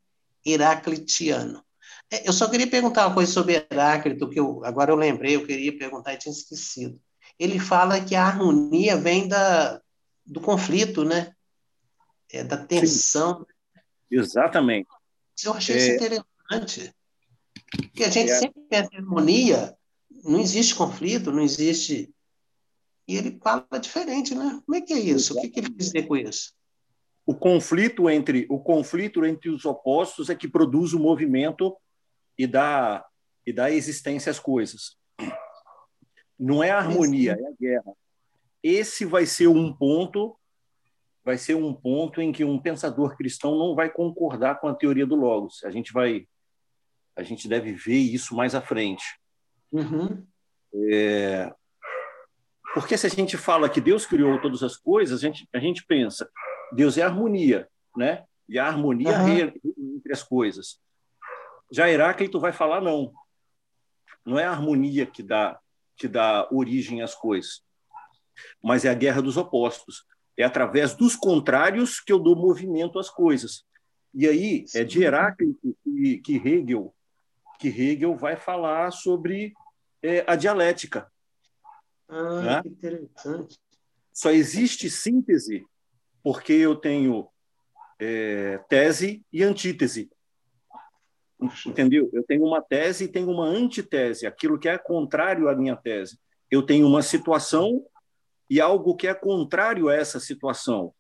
heraclitiano. É, eu só queria perguntar uma coisa sobre Heráclito, que eu, agora eu lembrei, eu queria perguntar e tinha esquecido. Ele fala que a harmonia vem da, do conflito, né? É, da tensão. Sim. Exatamente. Eu achei é... isso interessante. Porque a gente é... sempre pensa em harmonia, não existe conflito, não existe e ele fala diferente, né? Como é que é isso? O que, que ele quis dizer com isso? O conflito entre o conflito entre os opostos é que produz o movimento e dá e dá existência às coisas. Não é a harmonia, é a guerra. Esse vai ser um ponto vai ser um ponto em que um pensador cristão não vai concordar com a teoria do logos. A gente vai a gente deve ver isso mais à frente. Uhum. É, porque se a gente fala que Deus criou todas as coisas, a gente, a gente pensa, Deus é harmonia, né? E a harmonia uhum. entre as coisas. Já Heráclito vai falar não. Não é a harmonia que dá que dá origem às coisas, mas é a guerra dos opostos. É através dos contrários que eu dou movimento às coisas. E aí é de Heráclito que, que Hegel que Hegel vai falar sobre é, a dialética, ah, né? que interessante. Só existe síntese porque eu tenho é, tese e antítese. Entendeu? Eu tenho uma tese e tenho uma antitese, aquilo que é contrário à minha tese. Eu tenho uma situação e algo que é contrário a essa situação.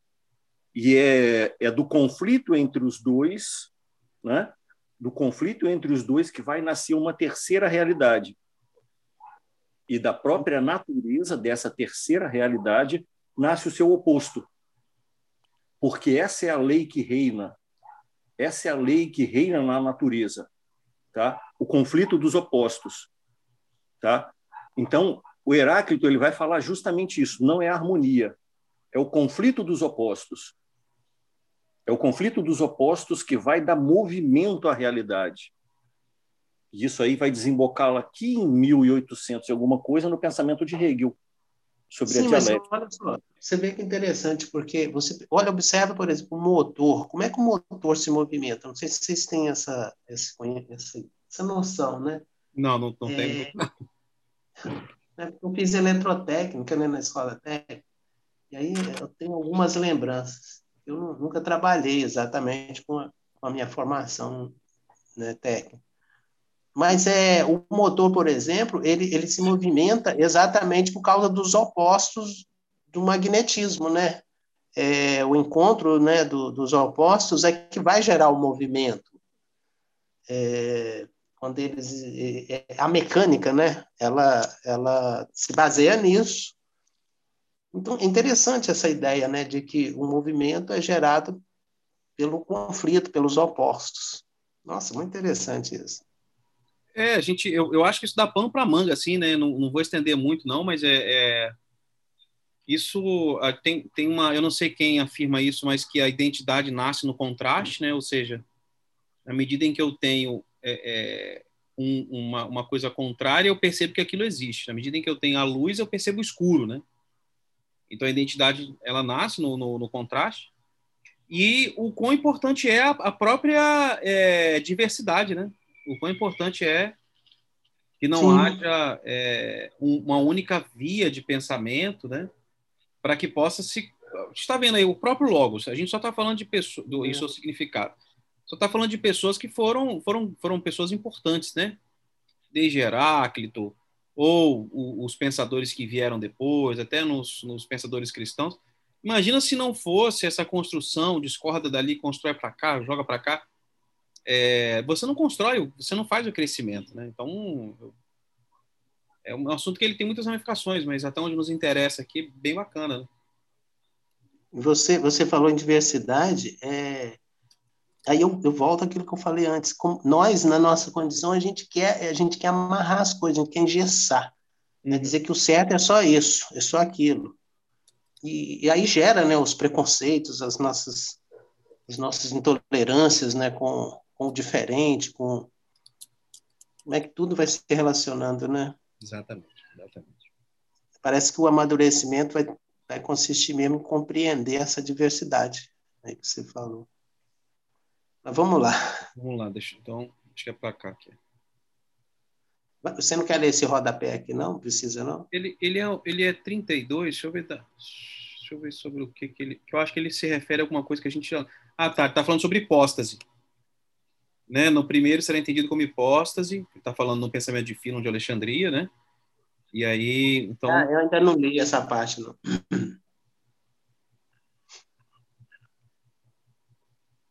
E é, é do conflito entre os dois, né? do conflito entre os dois que vai nascer uma terceira realidade e da própria natureza dessa terceira realidade nasce o seu oposto. porque essa é a lei que reina. Essa é a lei que reina na natureza, tá? O conflito dos opostos, tá? Então, o Heráclito ele vai falar justamente isso, não é harmonia, é o conflito dos opostos. É o conflito dos opostos que vai dar movimento à realidade. E isso aí vai desembocá-la aqui em 1800 e alguma coisa no pensamento de Hegel sobre Sim, a dialética. Mas, olha só, você vê que é interessante, porque você olha, observa, por exemplo, o motor. Como é que o motor se movimenta? Não sei se vocês têm essa, essa, essa noção, né? Não, não, não é... tenho. É, eu fiz eletrotécnica né, na escola técnica, e aí eu tenho algumas lembranças. Eu nunca trabalhei exatamente com a, com a minha formação né, técnica. Mas é, o motor, por exemplo, ele, ele se movimenta exatamente por causa dos opostos do magnetismo, né? É, o encontro né, do, dos opostos é que vai gerar o movimento. É, quando eles é, é, a mecânica, né? Ela, ela se baseia nisso. Então é interessante essa ideia, né, de que o movimento é gerado pelo conflito, pelos opostos. Nossa, muito interessante isso. É, a gente, eu, eu acho que isso dá pano para manga, assim, né? Não, não vou estender muito, não, mas é, é, isso tem, tem uma, eu não sei quem afirma isso, mas que a identidade nasce no contraste, né? Ou seja, na medida em que eu tenho é, é, um, uma, uma coisa contrária, eu percebo que aquilo existe. Na medida em que eu tenho a luz, eu percebo o escuro, né? Então a identidade ela nasce no, no, no contraste e o quão importante é a, a própria é, diversidade, né? O quão importante é que não Sim. haja é, uma única via de pensamento, né? Para que possa se. está vendo aí o próprio Logos, a gente só está falando de pessoas, do é. seu significado. Só está falando de pessoas que foram, foram, foram pessoas importantes, né? Desde Heráclito, ou o, os pensadores que vieram depois, até nos, nos pensadores cristãos. Imagina se não fosse essa construção, discorda dali, constrói para cá, joga para cá é, você não constrói, você não faz o crescimento, né? Então, é um assunto que ele tem muitas ramificações, mas até onde nos interessa aqui, bem bacana. Né? Você, você falou em diversidade, é... aí eu, eu volto àquilo que eu falei antes. Com, nós, na nossa condição, a gente quer, a gente quer amarrar as coisas, a gente quer engessar. Uhum. dizer que o certo é só isso, é só aquilo. E, e aí gera né, os preconceitos, as nossas, as nossas intolerâncias né, com, com o diferente, com como é que tudo vai se relacionando, né? Exatamente, exatamente. Parece que o amadurecimento vai, vai consistir mesmo em compreender essa diversidade né, que você falou. Mas vamos lá. Vamos lá, deixa, então, acho que é para cá aqui. Você não quer ler esse rodapé aqui, não? Precisa, não? Ele, ele, é, ele é 32, deixa eu ver, deixa eu ver sobre o que, que ele... Que eu acho que ele se refere a alguma coisa que a gente... Já... Ah, tá, tá falando sobre hipóstase. Né? No primeiro será entendido como hipóstase, está falando no pensamento de Filon de Alexandria, né? E aí, então... Ah, eu ainda não li essa parte, não.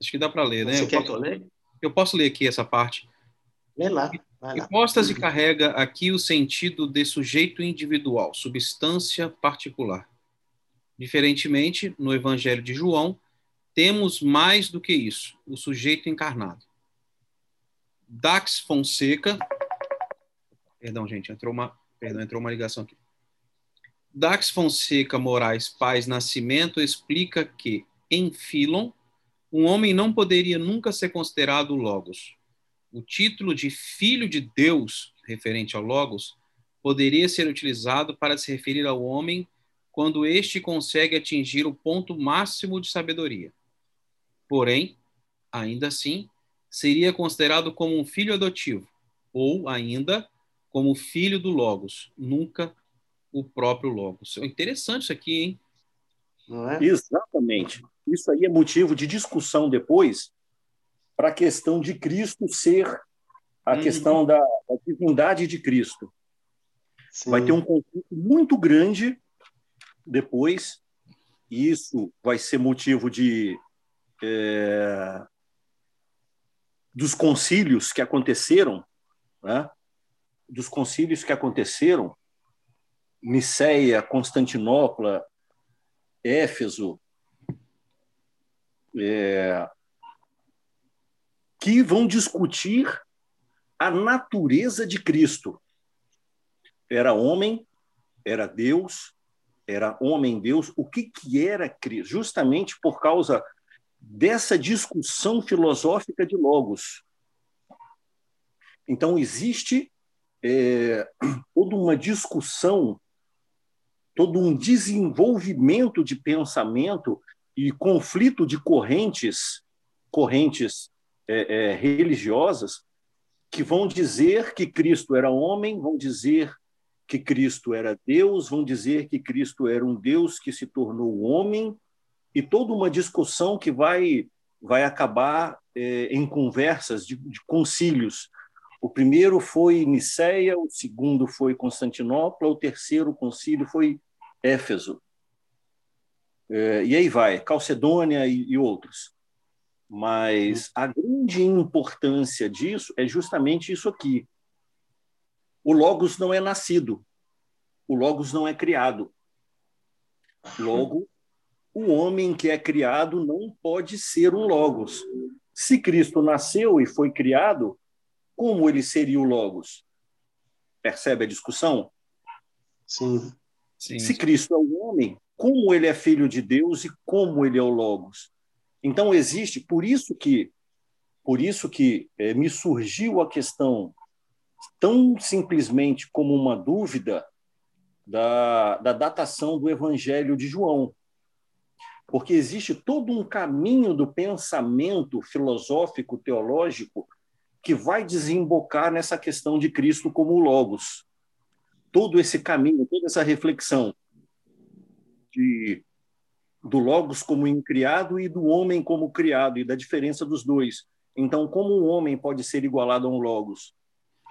Acho que dá para ler, né? Você eu quer posso, que eu leia? Eu posso ler aqui essa parte. Lê lá. Hipóstase carrega aqui o sentido de sujeito individual, substância particular. Diferentemente, no Evangelho de João, temos mais do que isso, o sujeito encarnado. Dax Fonseca. Perdão, gente, entrou uma, perdão, entrou uma ligação aqui. Dax Fonseca Moraes Paz Nascimento explica que, em Philon, um homem não poderia nunca ser considerado Logos. O título de Filho de Deus, referente ao Logos, poderia ser utilizado para se referir ao homem quando este consegue atingir o ponto máximo de sabedoria. Porém, ainda assim, seria considerado como um filho adotivo, ou ainda como filho do Logos, nunca o próprio Logos. É interessante isso aqui, hein? É? Exatamente. Isso aí é motivo de discussão depois para a questão de Cristo ser a uhum. questão da, da, divindade de Cristo. Sim. Vai ter um conflito muito grande depois, e isso vai ser motivo de é, dos concílios que aconteceram, né? dos concílios que aconteceram, Niceia, Constantinopla, Éfeso, é, que vão discutir a natureza de Cristo. Era homem, era Deus, era homem-Deus. O que, que era Cristo? Justamente por causa dessa discussão filosófica de Logos. Então, existe é, toda uma discussão, todo um desenvolvimento de pensamento e conflito de correntes, correntes é, é, religiosas, que vão dizer que Cristo era homem, vão dizer que Cristo era Deus, vão dizer que Cristo era um Deus que se tornou homem, e toda uma discussão que vai, vai acabar é, em conversas de, de concílios. O primeiro foi Niceia, o segundo foi Constantinopla, o terceiro concílio foi Éfeso. É, e aí vai, Calcedônia e, e outros. Mas a grande importância disso é justamente isso aqui. O Logos não é nascido, o Logos não é criado. Logo, o homem que é criado não pode ser um Logos. Se Cristo nasceu e foi criado, como ele seria o Logos? Percebe a discussão? Sim. Sim. Se Cristo é o homem, como ele é filho de Deus e como ele é o Logos? Então existe, por isso que, por isso que é, me surgiu a questão tão simplesmente como uma dúvida da, da datação do Evangelho de João, porque existe todo um caminho do pensamento filosófico teológico que vai desembocar nessa questão de Cristo como Logos. Todo esse caminho, toda essa reflexão de do Logos como incriado e do homem como criado, e da diferença dos dois. Então, como um homem pode ser igualado a um Logos?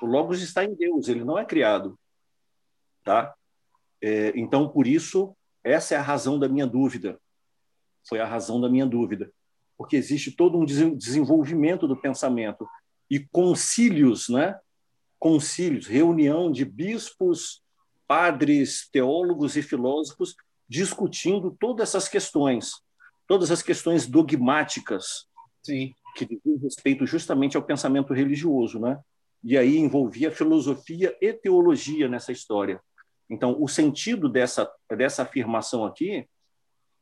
O Logos está em Deus, ele não é criado. Tá? É, então, por isso, essa é a razão da minha dúvida. Foi a razão da minha dúvida. Porque existe todo um desenvolvimento do pensamento e concílios, né? concílios, reunião de bispos, padres, teólogos e filósofos discutindo todas essas questões, todas as questões dogmáticas Sim. que dizem respeito justamente ao pensamento religioso, né? E aí envolvia filosofia e teologia nessa história. Então, o sentido dessa dessa afirmação aqui,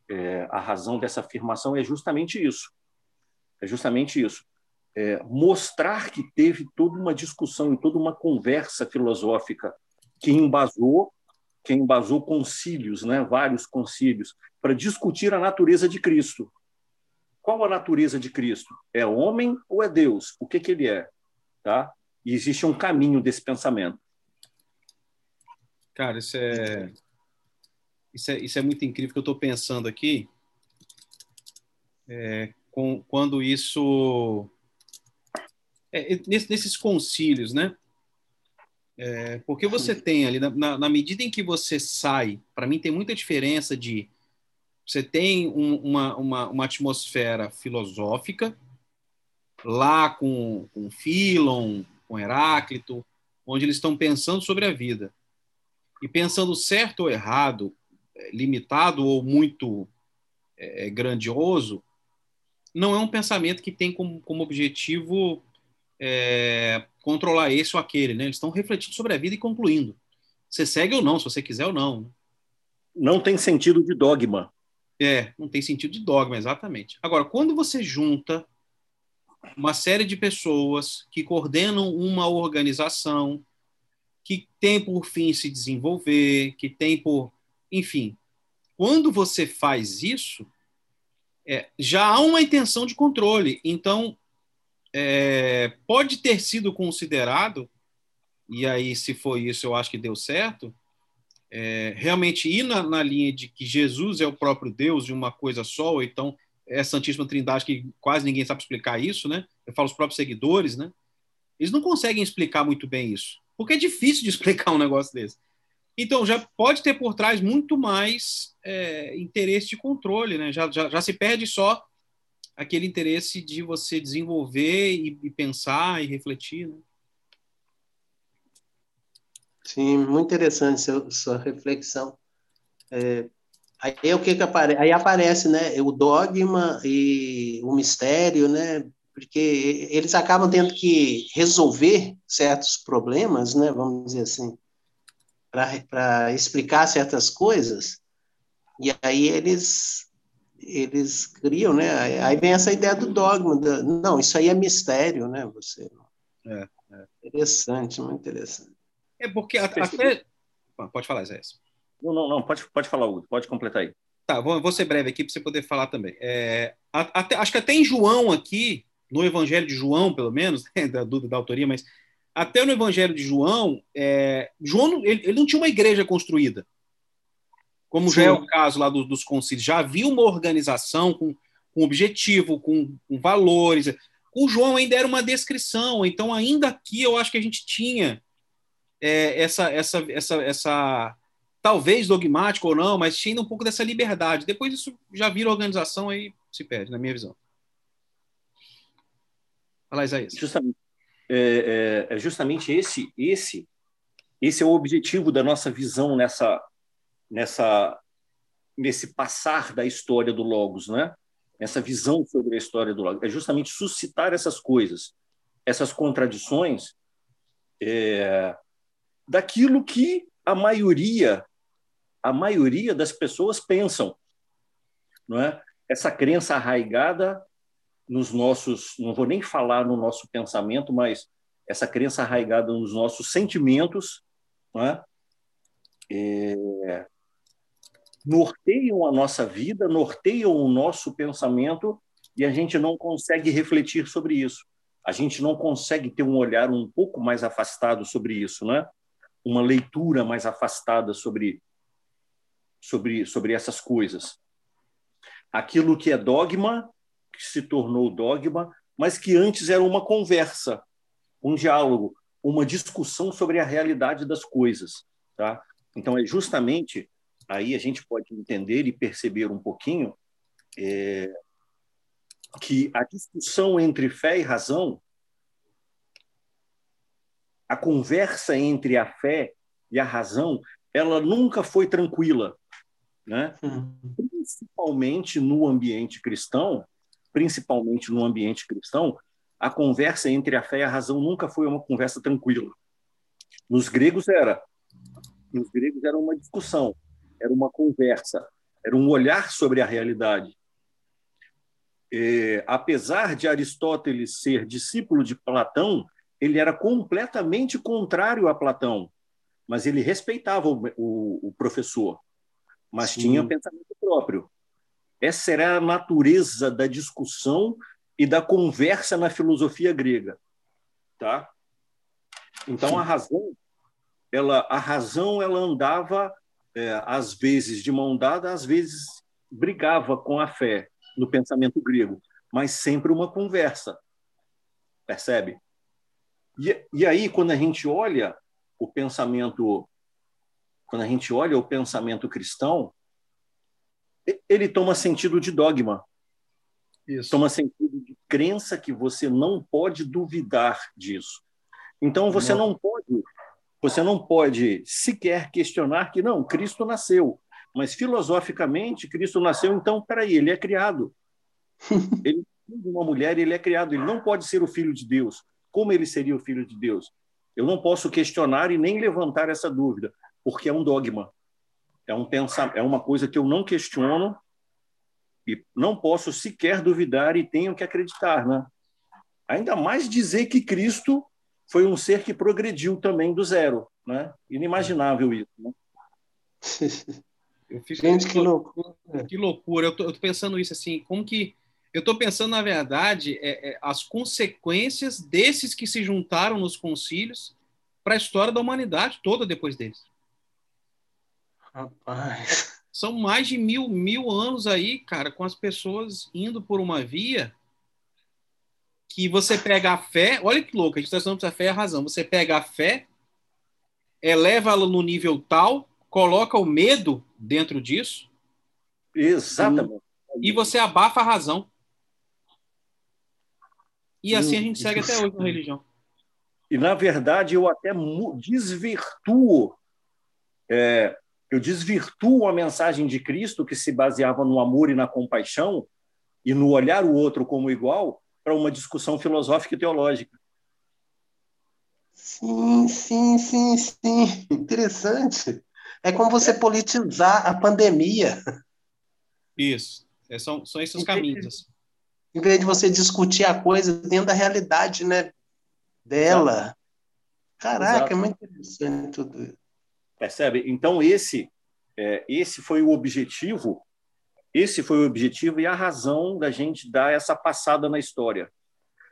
é, a razão dessa afirmação é justamente isso. É justamente isso. É, mostrar que teve toda uma discussão e toda uma conversa filosófica que embasou que embasou concílios, né, vários concílios, para discutir a natureza de Cristo. Qual a natureza de Cristo? É homem ou é Deus? O que, que ele é? Tá? E existe um caminho desse pensamento. Cara, isso é, isso é, isso é muito incrível que eu estou pensando aqui. É, com, quando isso. É, nesses concílios, né? É, porque você tem ali, na, na, medida em que você sai, para mim tem muita diferença de você tem um, uma, uma, uma, atmosfera filosófica, lá com, com Philon, com Heráclito, onde eles estão pensando sobre a vida. E pensando certo ou errado, limitado ou muito é, grandioso, não é um pensamento que tem como, como objetivo é, controlar esse ou aquele, né? Eles estão refletindo sobre a vida e concluindo. Você segue ou não, se você quiser ou não. Né? Não tem sentido de dogma. É, não tem sentido de dogma, exatamente. Agora, quando você junta uma série de pessoas que coordenam uma organização, que tem por fim se desenvolver, que tem por. Enfim, quando você faz isso, é, já há uma intenção de controle. Então, é, pode ter sido considerado, e aí, se foi isso, eu acho que deu certo, é, realmente ir na, na, linha de que Jesus é o próprio Deus de uma coisa só, ou então é a Santíssima Trindade, que quase ninguém sabe explicar isso, né? Eu falo os próprios seguidores, né? Eles não conseguem explicar muito bem isso, porque é difícil de explicar um negócio desse. Então, já pode ter por trás muito mais é, interesse de controle, né? Já, já, já se perde só aquele interesse de você desenvolver e, e pensar e refletir. Né? Sim, muito interessante sua, sua reflexão. É, Aí o que que aparece? Aí aparece, né, o dogma e o mistério, né? Porque eles acabam tendo que resolver certos problemas, né, vamos dizer assim, para explicar certas coisas. E aí eles eles criam, né? Aí vem essa ideia do dogma, do, não, isso aí é mistério, né? Você. É, é. Interessante, muito interessante. É porque até pode falar, Zé. Não, não, não, pode, pode falar, Hugo, pode completar aí. Tá, vou, vou ser breve aqui para você poder falar também. É, até, acho que até em João aqui, no Evangelho de João, pelo menos, né, da dúvida da autoria, mas até no Evangelho de João, é, João ele, ele, não tinha uma igreja construída, como Sim. já é o caso lá do, dos concílios. Já havia uma organização com, com objetivo, com, com valores. O João ainda era uma descrição, então ainda aqui eu acho que a gente tinha é, essa, essa, essa, essa talvez dogmático ou não, mas tinha um pouco dessa liberdade. Depois isso já vira organização aí se perde, na minha visão. Fala, Isaías. Justamente, é, é, é, justamente esse, esse, esse é o objetivo da nossa visão nessa, nessa, nesse passar da história do Logos, né? Essa visão sobre a história do Logos é justamente suscitar essas coisas, essas contradições, é, daquilo que a maioria a maioria das pessoas pensam, não é? Essa crença arraigada nos nossos, não vou nem falar no nosso pensamento, mas essa crença arraigada nos nossos sentimentos, não é? É, norteiam a nossa vida, norteiam o nosso pensamento e a gente não consegue refletir sobre isso. A gente não consegue ter um olhar um pouco mais afastado sobre isso, né? Uma leitura mais afastada sobre sobre, sobre essas coisas. Aquilo que é dogma, que se tornou dogma, mas que antes era uma conversa, um diálogo, uma discussão sobre a realidade das coisas. Tá? Então, é justamente aí a gente pode entender e perceber um pouquinho é, que a discussão entre fé e razão, a conversa entre a fé e a razão, ela nunca foi tranquila né? Uhum. Principalmente no ambiente cristão, principalmente no ambiente cristão, a conversa entre a fé e a razão nunca foi uma conversa tranquila. Nos gregos era, nos gregos era uma discussão, era uma conversa, era um olhar sobre a realidade. É, apesar de Aristóteles ser discípulo de Platão, ele era completamente contrário a Platão, mas ele respeitava o, o, o professor mas Sim. tinha pensamento próprio. Essa era a natureza da discussão e da conversa na filosofia grega, tá? Então a razão, ela, a razão, ela andava é, às vezes de mão dada, às vezes brigava com a fé no pensamento grego, mas sempre uma conversa, percebe? E, e aí quando a gente olha o pensamento quando a gente olha o pensamento cristão, ele toma sentido de dogma. Isso. Toma sentido de crença que você não pode duvidar disso. Então você não. não pode, você não pode sequer questionar que não, Cristo nasceu, mas filosoficamente Cristo nasceu, então peraí, ele é criado. ele é uma mulher, ele é criado, ele não pode ser o filho de Deus. Como ele seria o filho de Deus? Eu não posso questionar e nem levantar essa dúvida porque é um dogma. É, um pensar, é uma coisa que eu não questiono e não posso sequer duvidar e tenho que acreditar. Né? Ainda mais dizer que Cristo foi um ser que progrediu também do zero. Né? Inimaginável isso. Né? Eu fico, Gente, que loucura. Que loucura. Eu estou pensando isso assim, como que. Eu estou pensando, na verdade, é, é, as consequências desses que se juntaram nos concílios para a história da humanidade toda depois deles. Rapaz. São mais de mil, mil anos aí, cara, com as pessoas indo por uma via que você pega a fé. Olha que louco, a gente está falando a fé e a razão. Você pega a fé, eleva ela no nível tal, coloca o medo dentro disso. Exatamente. E você abafa a razão. E assim a gente segue até hoje na religião. E, na verdade, eu até desvirtuo é, eu desvirtuo a mensagem de Cristo que se baseava no amor e na compaixão e no olhar o outro como igual para uma discussão filosófica e teológica. Sim, sim, sim, sim. Interessante. É como você politizar a pandemia. Isso. É, são, são esses caminhos. Assim. Em vez de você discutir a coisa dentro da realidade né, dela. Exato. Caraca, Exato. é muito interessante tudo isso. Percebe? Então, esse, é, esse foi o objetivo, esse foi o objetivo e a razão da gente dar essa passada na história.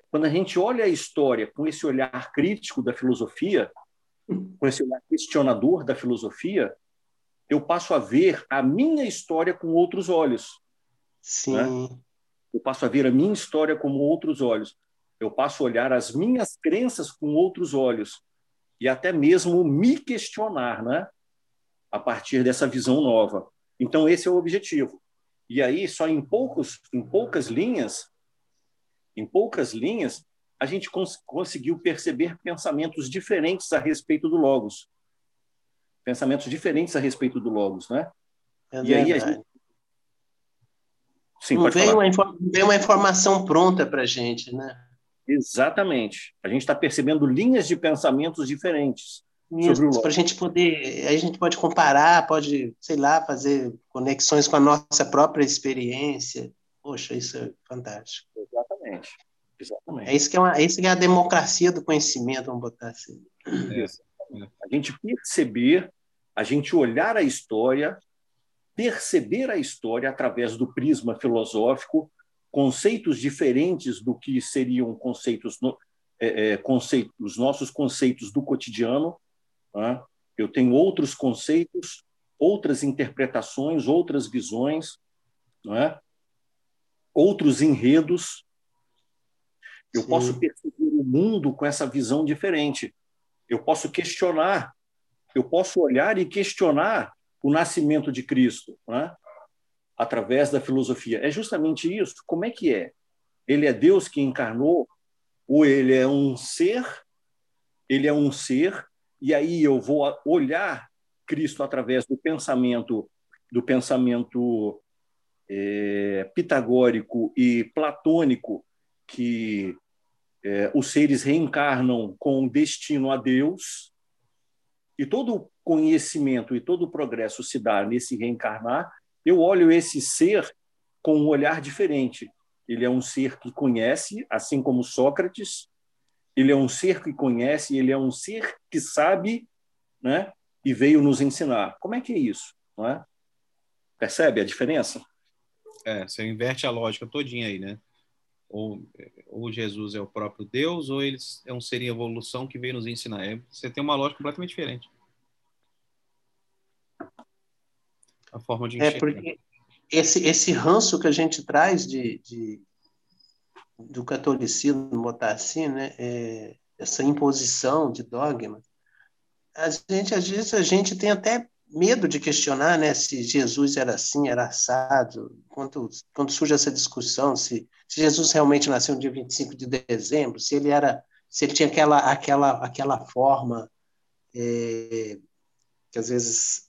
Quando a gente olha a história com esse olhar crítico da filosofia, com esse olhar questionador da filosofia, eu passo a ver a minha história com outros olhos. Sim. Né? Eu passo a ver a minha história com outros olhos. Eu passo a olhar as minhas crenças com outros olhos e até mesmo me questionar, né? A partir dessa visão nova. Então esse é o objetivo. E aí só em poucos, em poucas linhas, em poucas linhas, a gente cons conseguiu perceber pensamentos diferentes a respeito do logos. Pensamentos diferentes a respeito do logos, né? É e aí a gente... Sim, não, veio uma, não veio uma informação pronta para a gente, né? Exatamente. A gente está percebendo linhas de pensamentos diferentes. Para a gente poder, a gente pode comparar, pode, sei lá, fazer conexões com a nossa própria experiência. Poxa, isso é fantástico. Exatamente. Exatamente. É isso que é, uma, é isso que é a democracia do conhecimento, vamos botar assim. É. A gente perceber, a gente olhar a história, perceber a história através do prisma filosófico conceitos diferentes do que seriam conceitos, é, é, conceitos os nossos conceitos do cotidiano. Né? Eu tenho outros conceitos, outras interpretações, outras visões, né? outros enredos. Eu Sim. posso perceber o mundo com essa visão diferente. Eu posso questionar, eu posso olhar e questionar o nascimento de Cristo. Né? Através da filosofia. É justamente isso. Como é que é? Ele é Deus que encarnou ou ele é um ser? Ele é um ser e aí eu vou olhar Cristo através do pensamento do pensamento é, pitagórico e platônico que é, os seres reencarnam com destino a Deus e todo o conhecimento e todo o progresso se dá nesse reencarnar eu olho esse ser com um olhar diferente. Ele é um ser que conhece, assim como Sócrates, ele é um ser que conhece, ele é um ser que sabe, né? E veio nos ensinar. Como é que é isso, não é? Percebe a diferença? É, você inverte a lógica todinha aí, né? Ou, ou Jesus é o próprio Deus, ou ele é um ser em evolução que veio nos ensinar. É, você tem uma lógica completamente diferente. A forma de é, enxergar. É porque esse, esse ranço que a gente traz de, de do catolicismo, botar assim, né, é, essa imposição de dogma, a gente, às vezes, a gente tem até medo de questionar né, se Jesus era assim, era assado, quando, quando surge essa discussão, se, se Jesus realmente nasceu no dia 25 de dezembro, se ele era se ele tinha aquela, aquela, aquela forma é, que às vezes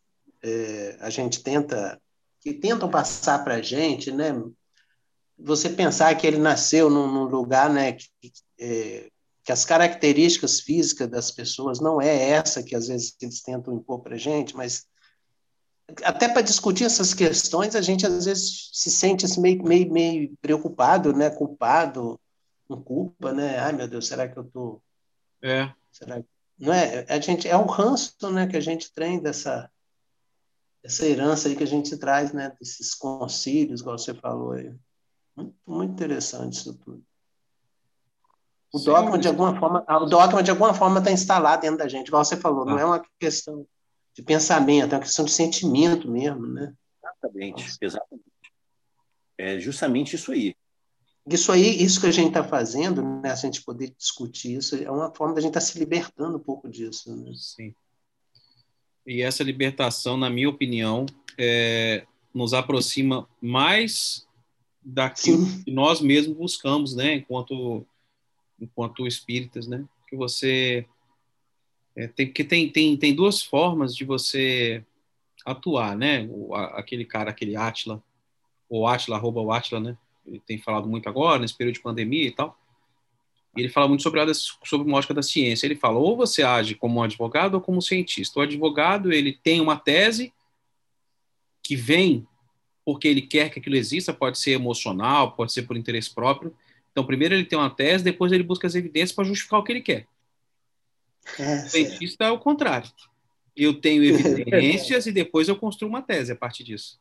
é, a gente tenta, que tentam passar para a gente, né? Você pensar que ele nasceu num, num lugar, né, que, é, que as características físicas das pessoas não é essa que às vezes eles tentam impor para a gente, mas até para discutir essas questões a gente às vezes se sente assim, meio, meio, meio preocupado, né, culpado, com culpa, né? Ai meu Deus, será que eu tô? É. Será não é? A gente é o ranço, né, que a gente tem dessa essa herança aí que a gente traz, né, desses concílios, igual você falou aí. Muito, muito interessante isso tudo. O Sim, dogma, de alguma forma, o dogma, de alguma forma, está instalado dentro da gente, igual você falou, ah. não é uma questão de pensamento, é uma questão de sentimento mesmo, né? Exatamente, Nossa. exatamente. É justamente isso aí. Isso aí, isso que a gente está fazendo, né, a gente poder discutir isso, é uma forma da gente estar tá se libertando um pouco disso. Né? Sim. E essa libertação, na minha opinião, é, nos aproxima mais daquilo Sim. que nós mesmos buscamos, né? Enquanto, enquanto espíritas, né? Que você é, tem que tem, tem tem duas formas de você atuar, né? O, a, aquele cara, aquele Atila, ou Atila, arroba o Atila, né? Ele tem falado muito agora, nesse período de pandemia e tal. Ele fala muito sobre a, sobre uma ótica da ciência. Ele fala, ou você age como um advogado ou como um cientista. O advogado, ele tem uma tese que vem porque ele quer que aquilo exista, pode ser emocional, pode ser por interesse próprio. Então, primeiro ele tem uma tese, depois ele busca as evidências para justificar o que ele quer. É, o cientista é o contrário. Eu tenho evidências e depois eu construo uma tese a partir disso.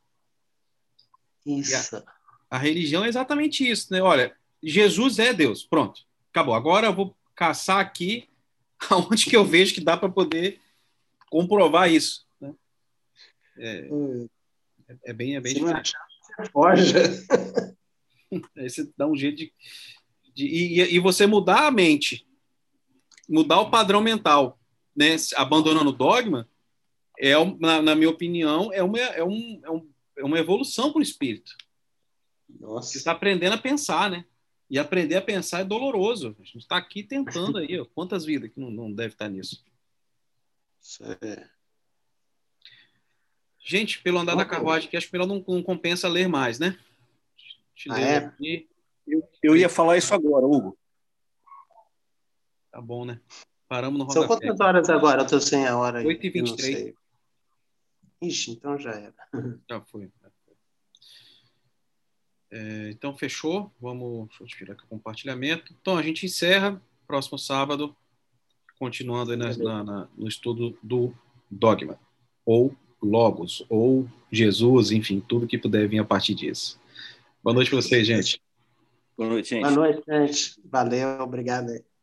Isso. A, a, religião é exatamente isso, né? Olha, Jesus é Deus, pronto, acabou. Agora eu vou caçar aqui aonde que eu vejo que dá para poder comprovar isso. Né? É. É, bem, é bem difícil. Achar, foge. Aí você dá um jeito de. de e, e você mudar a mente, mudar o padrão mental, né? abandonando o dogma, é, na, na minha opinião, é uma, é um, é um, é uma evolução para o espírito. Nossa. Você está aprendendo a pensar, né? E aprender a pensar é doloroso. A gente está aqui tentando aí. Ó. Quantas vidas que não, não deve estar nisso? Isso é. Gente, pelo andar da carruagem, que acho que melhor não, não compensa ler mais, né? Ah, é? Eu, eu, ia falar isso agora, Hugo. Tá bom, né? Paramos no São quantas horas agora? Eu tô sem a hora aí. 8h23. Ixi, então já era. Já foi. É, então, fechou. Vamos. Deixa eu tirar aqui o compartilhamento. Então, a gente encerra próximo sábado, continuando aí na, na, na, no estudo do dogma, ou Logos, ou Jesus, enfim, tudo que puder vir a partir disso. Boa noite para vocês, gente. Boa noite, gente. Boa noite, gente. Valeu, obrigado.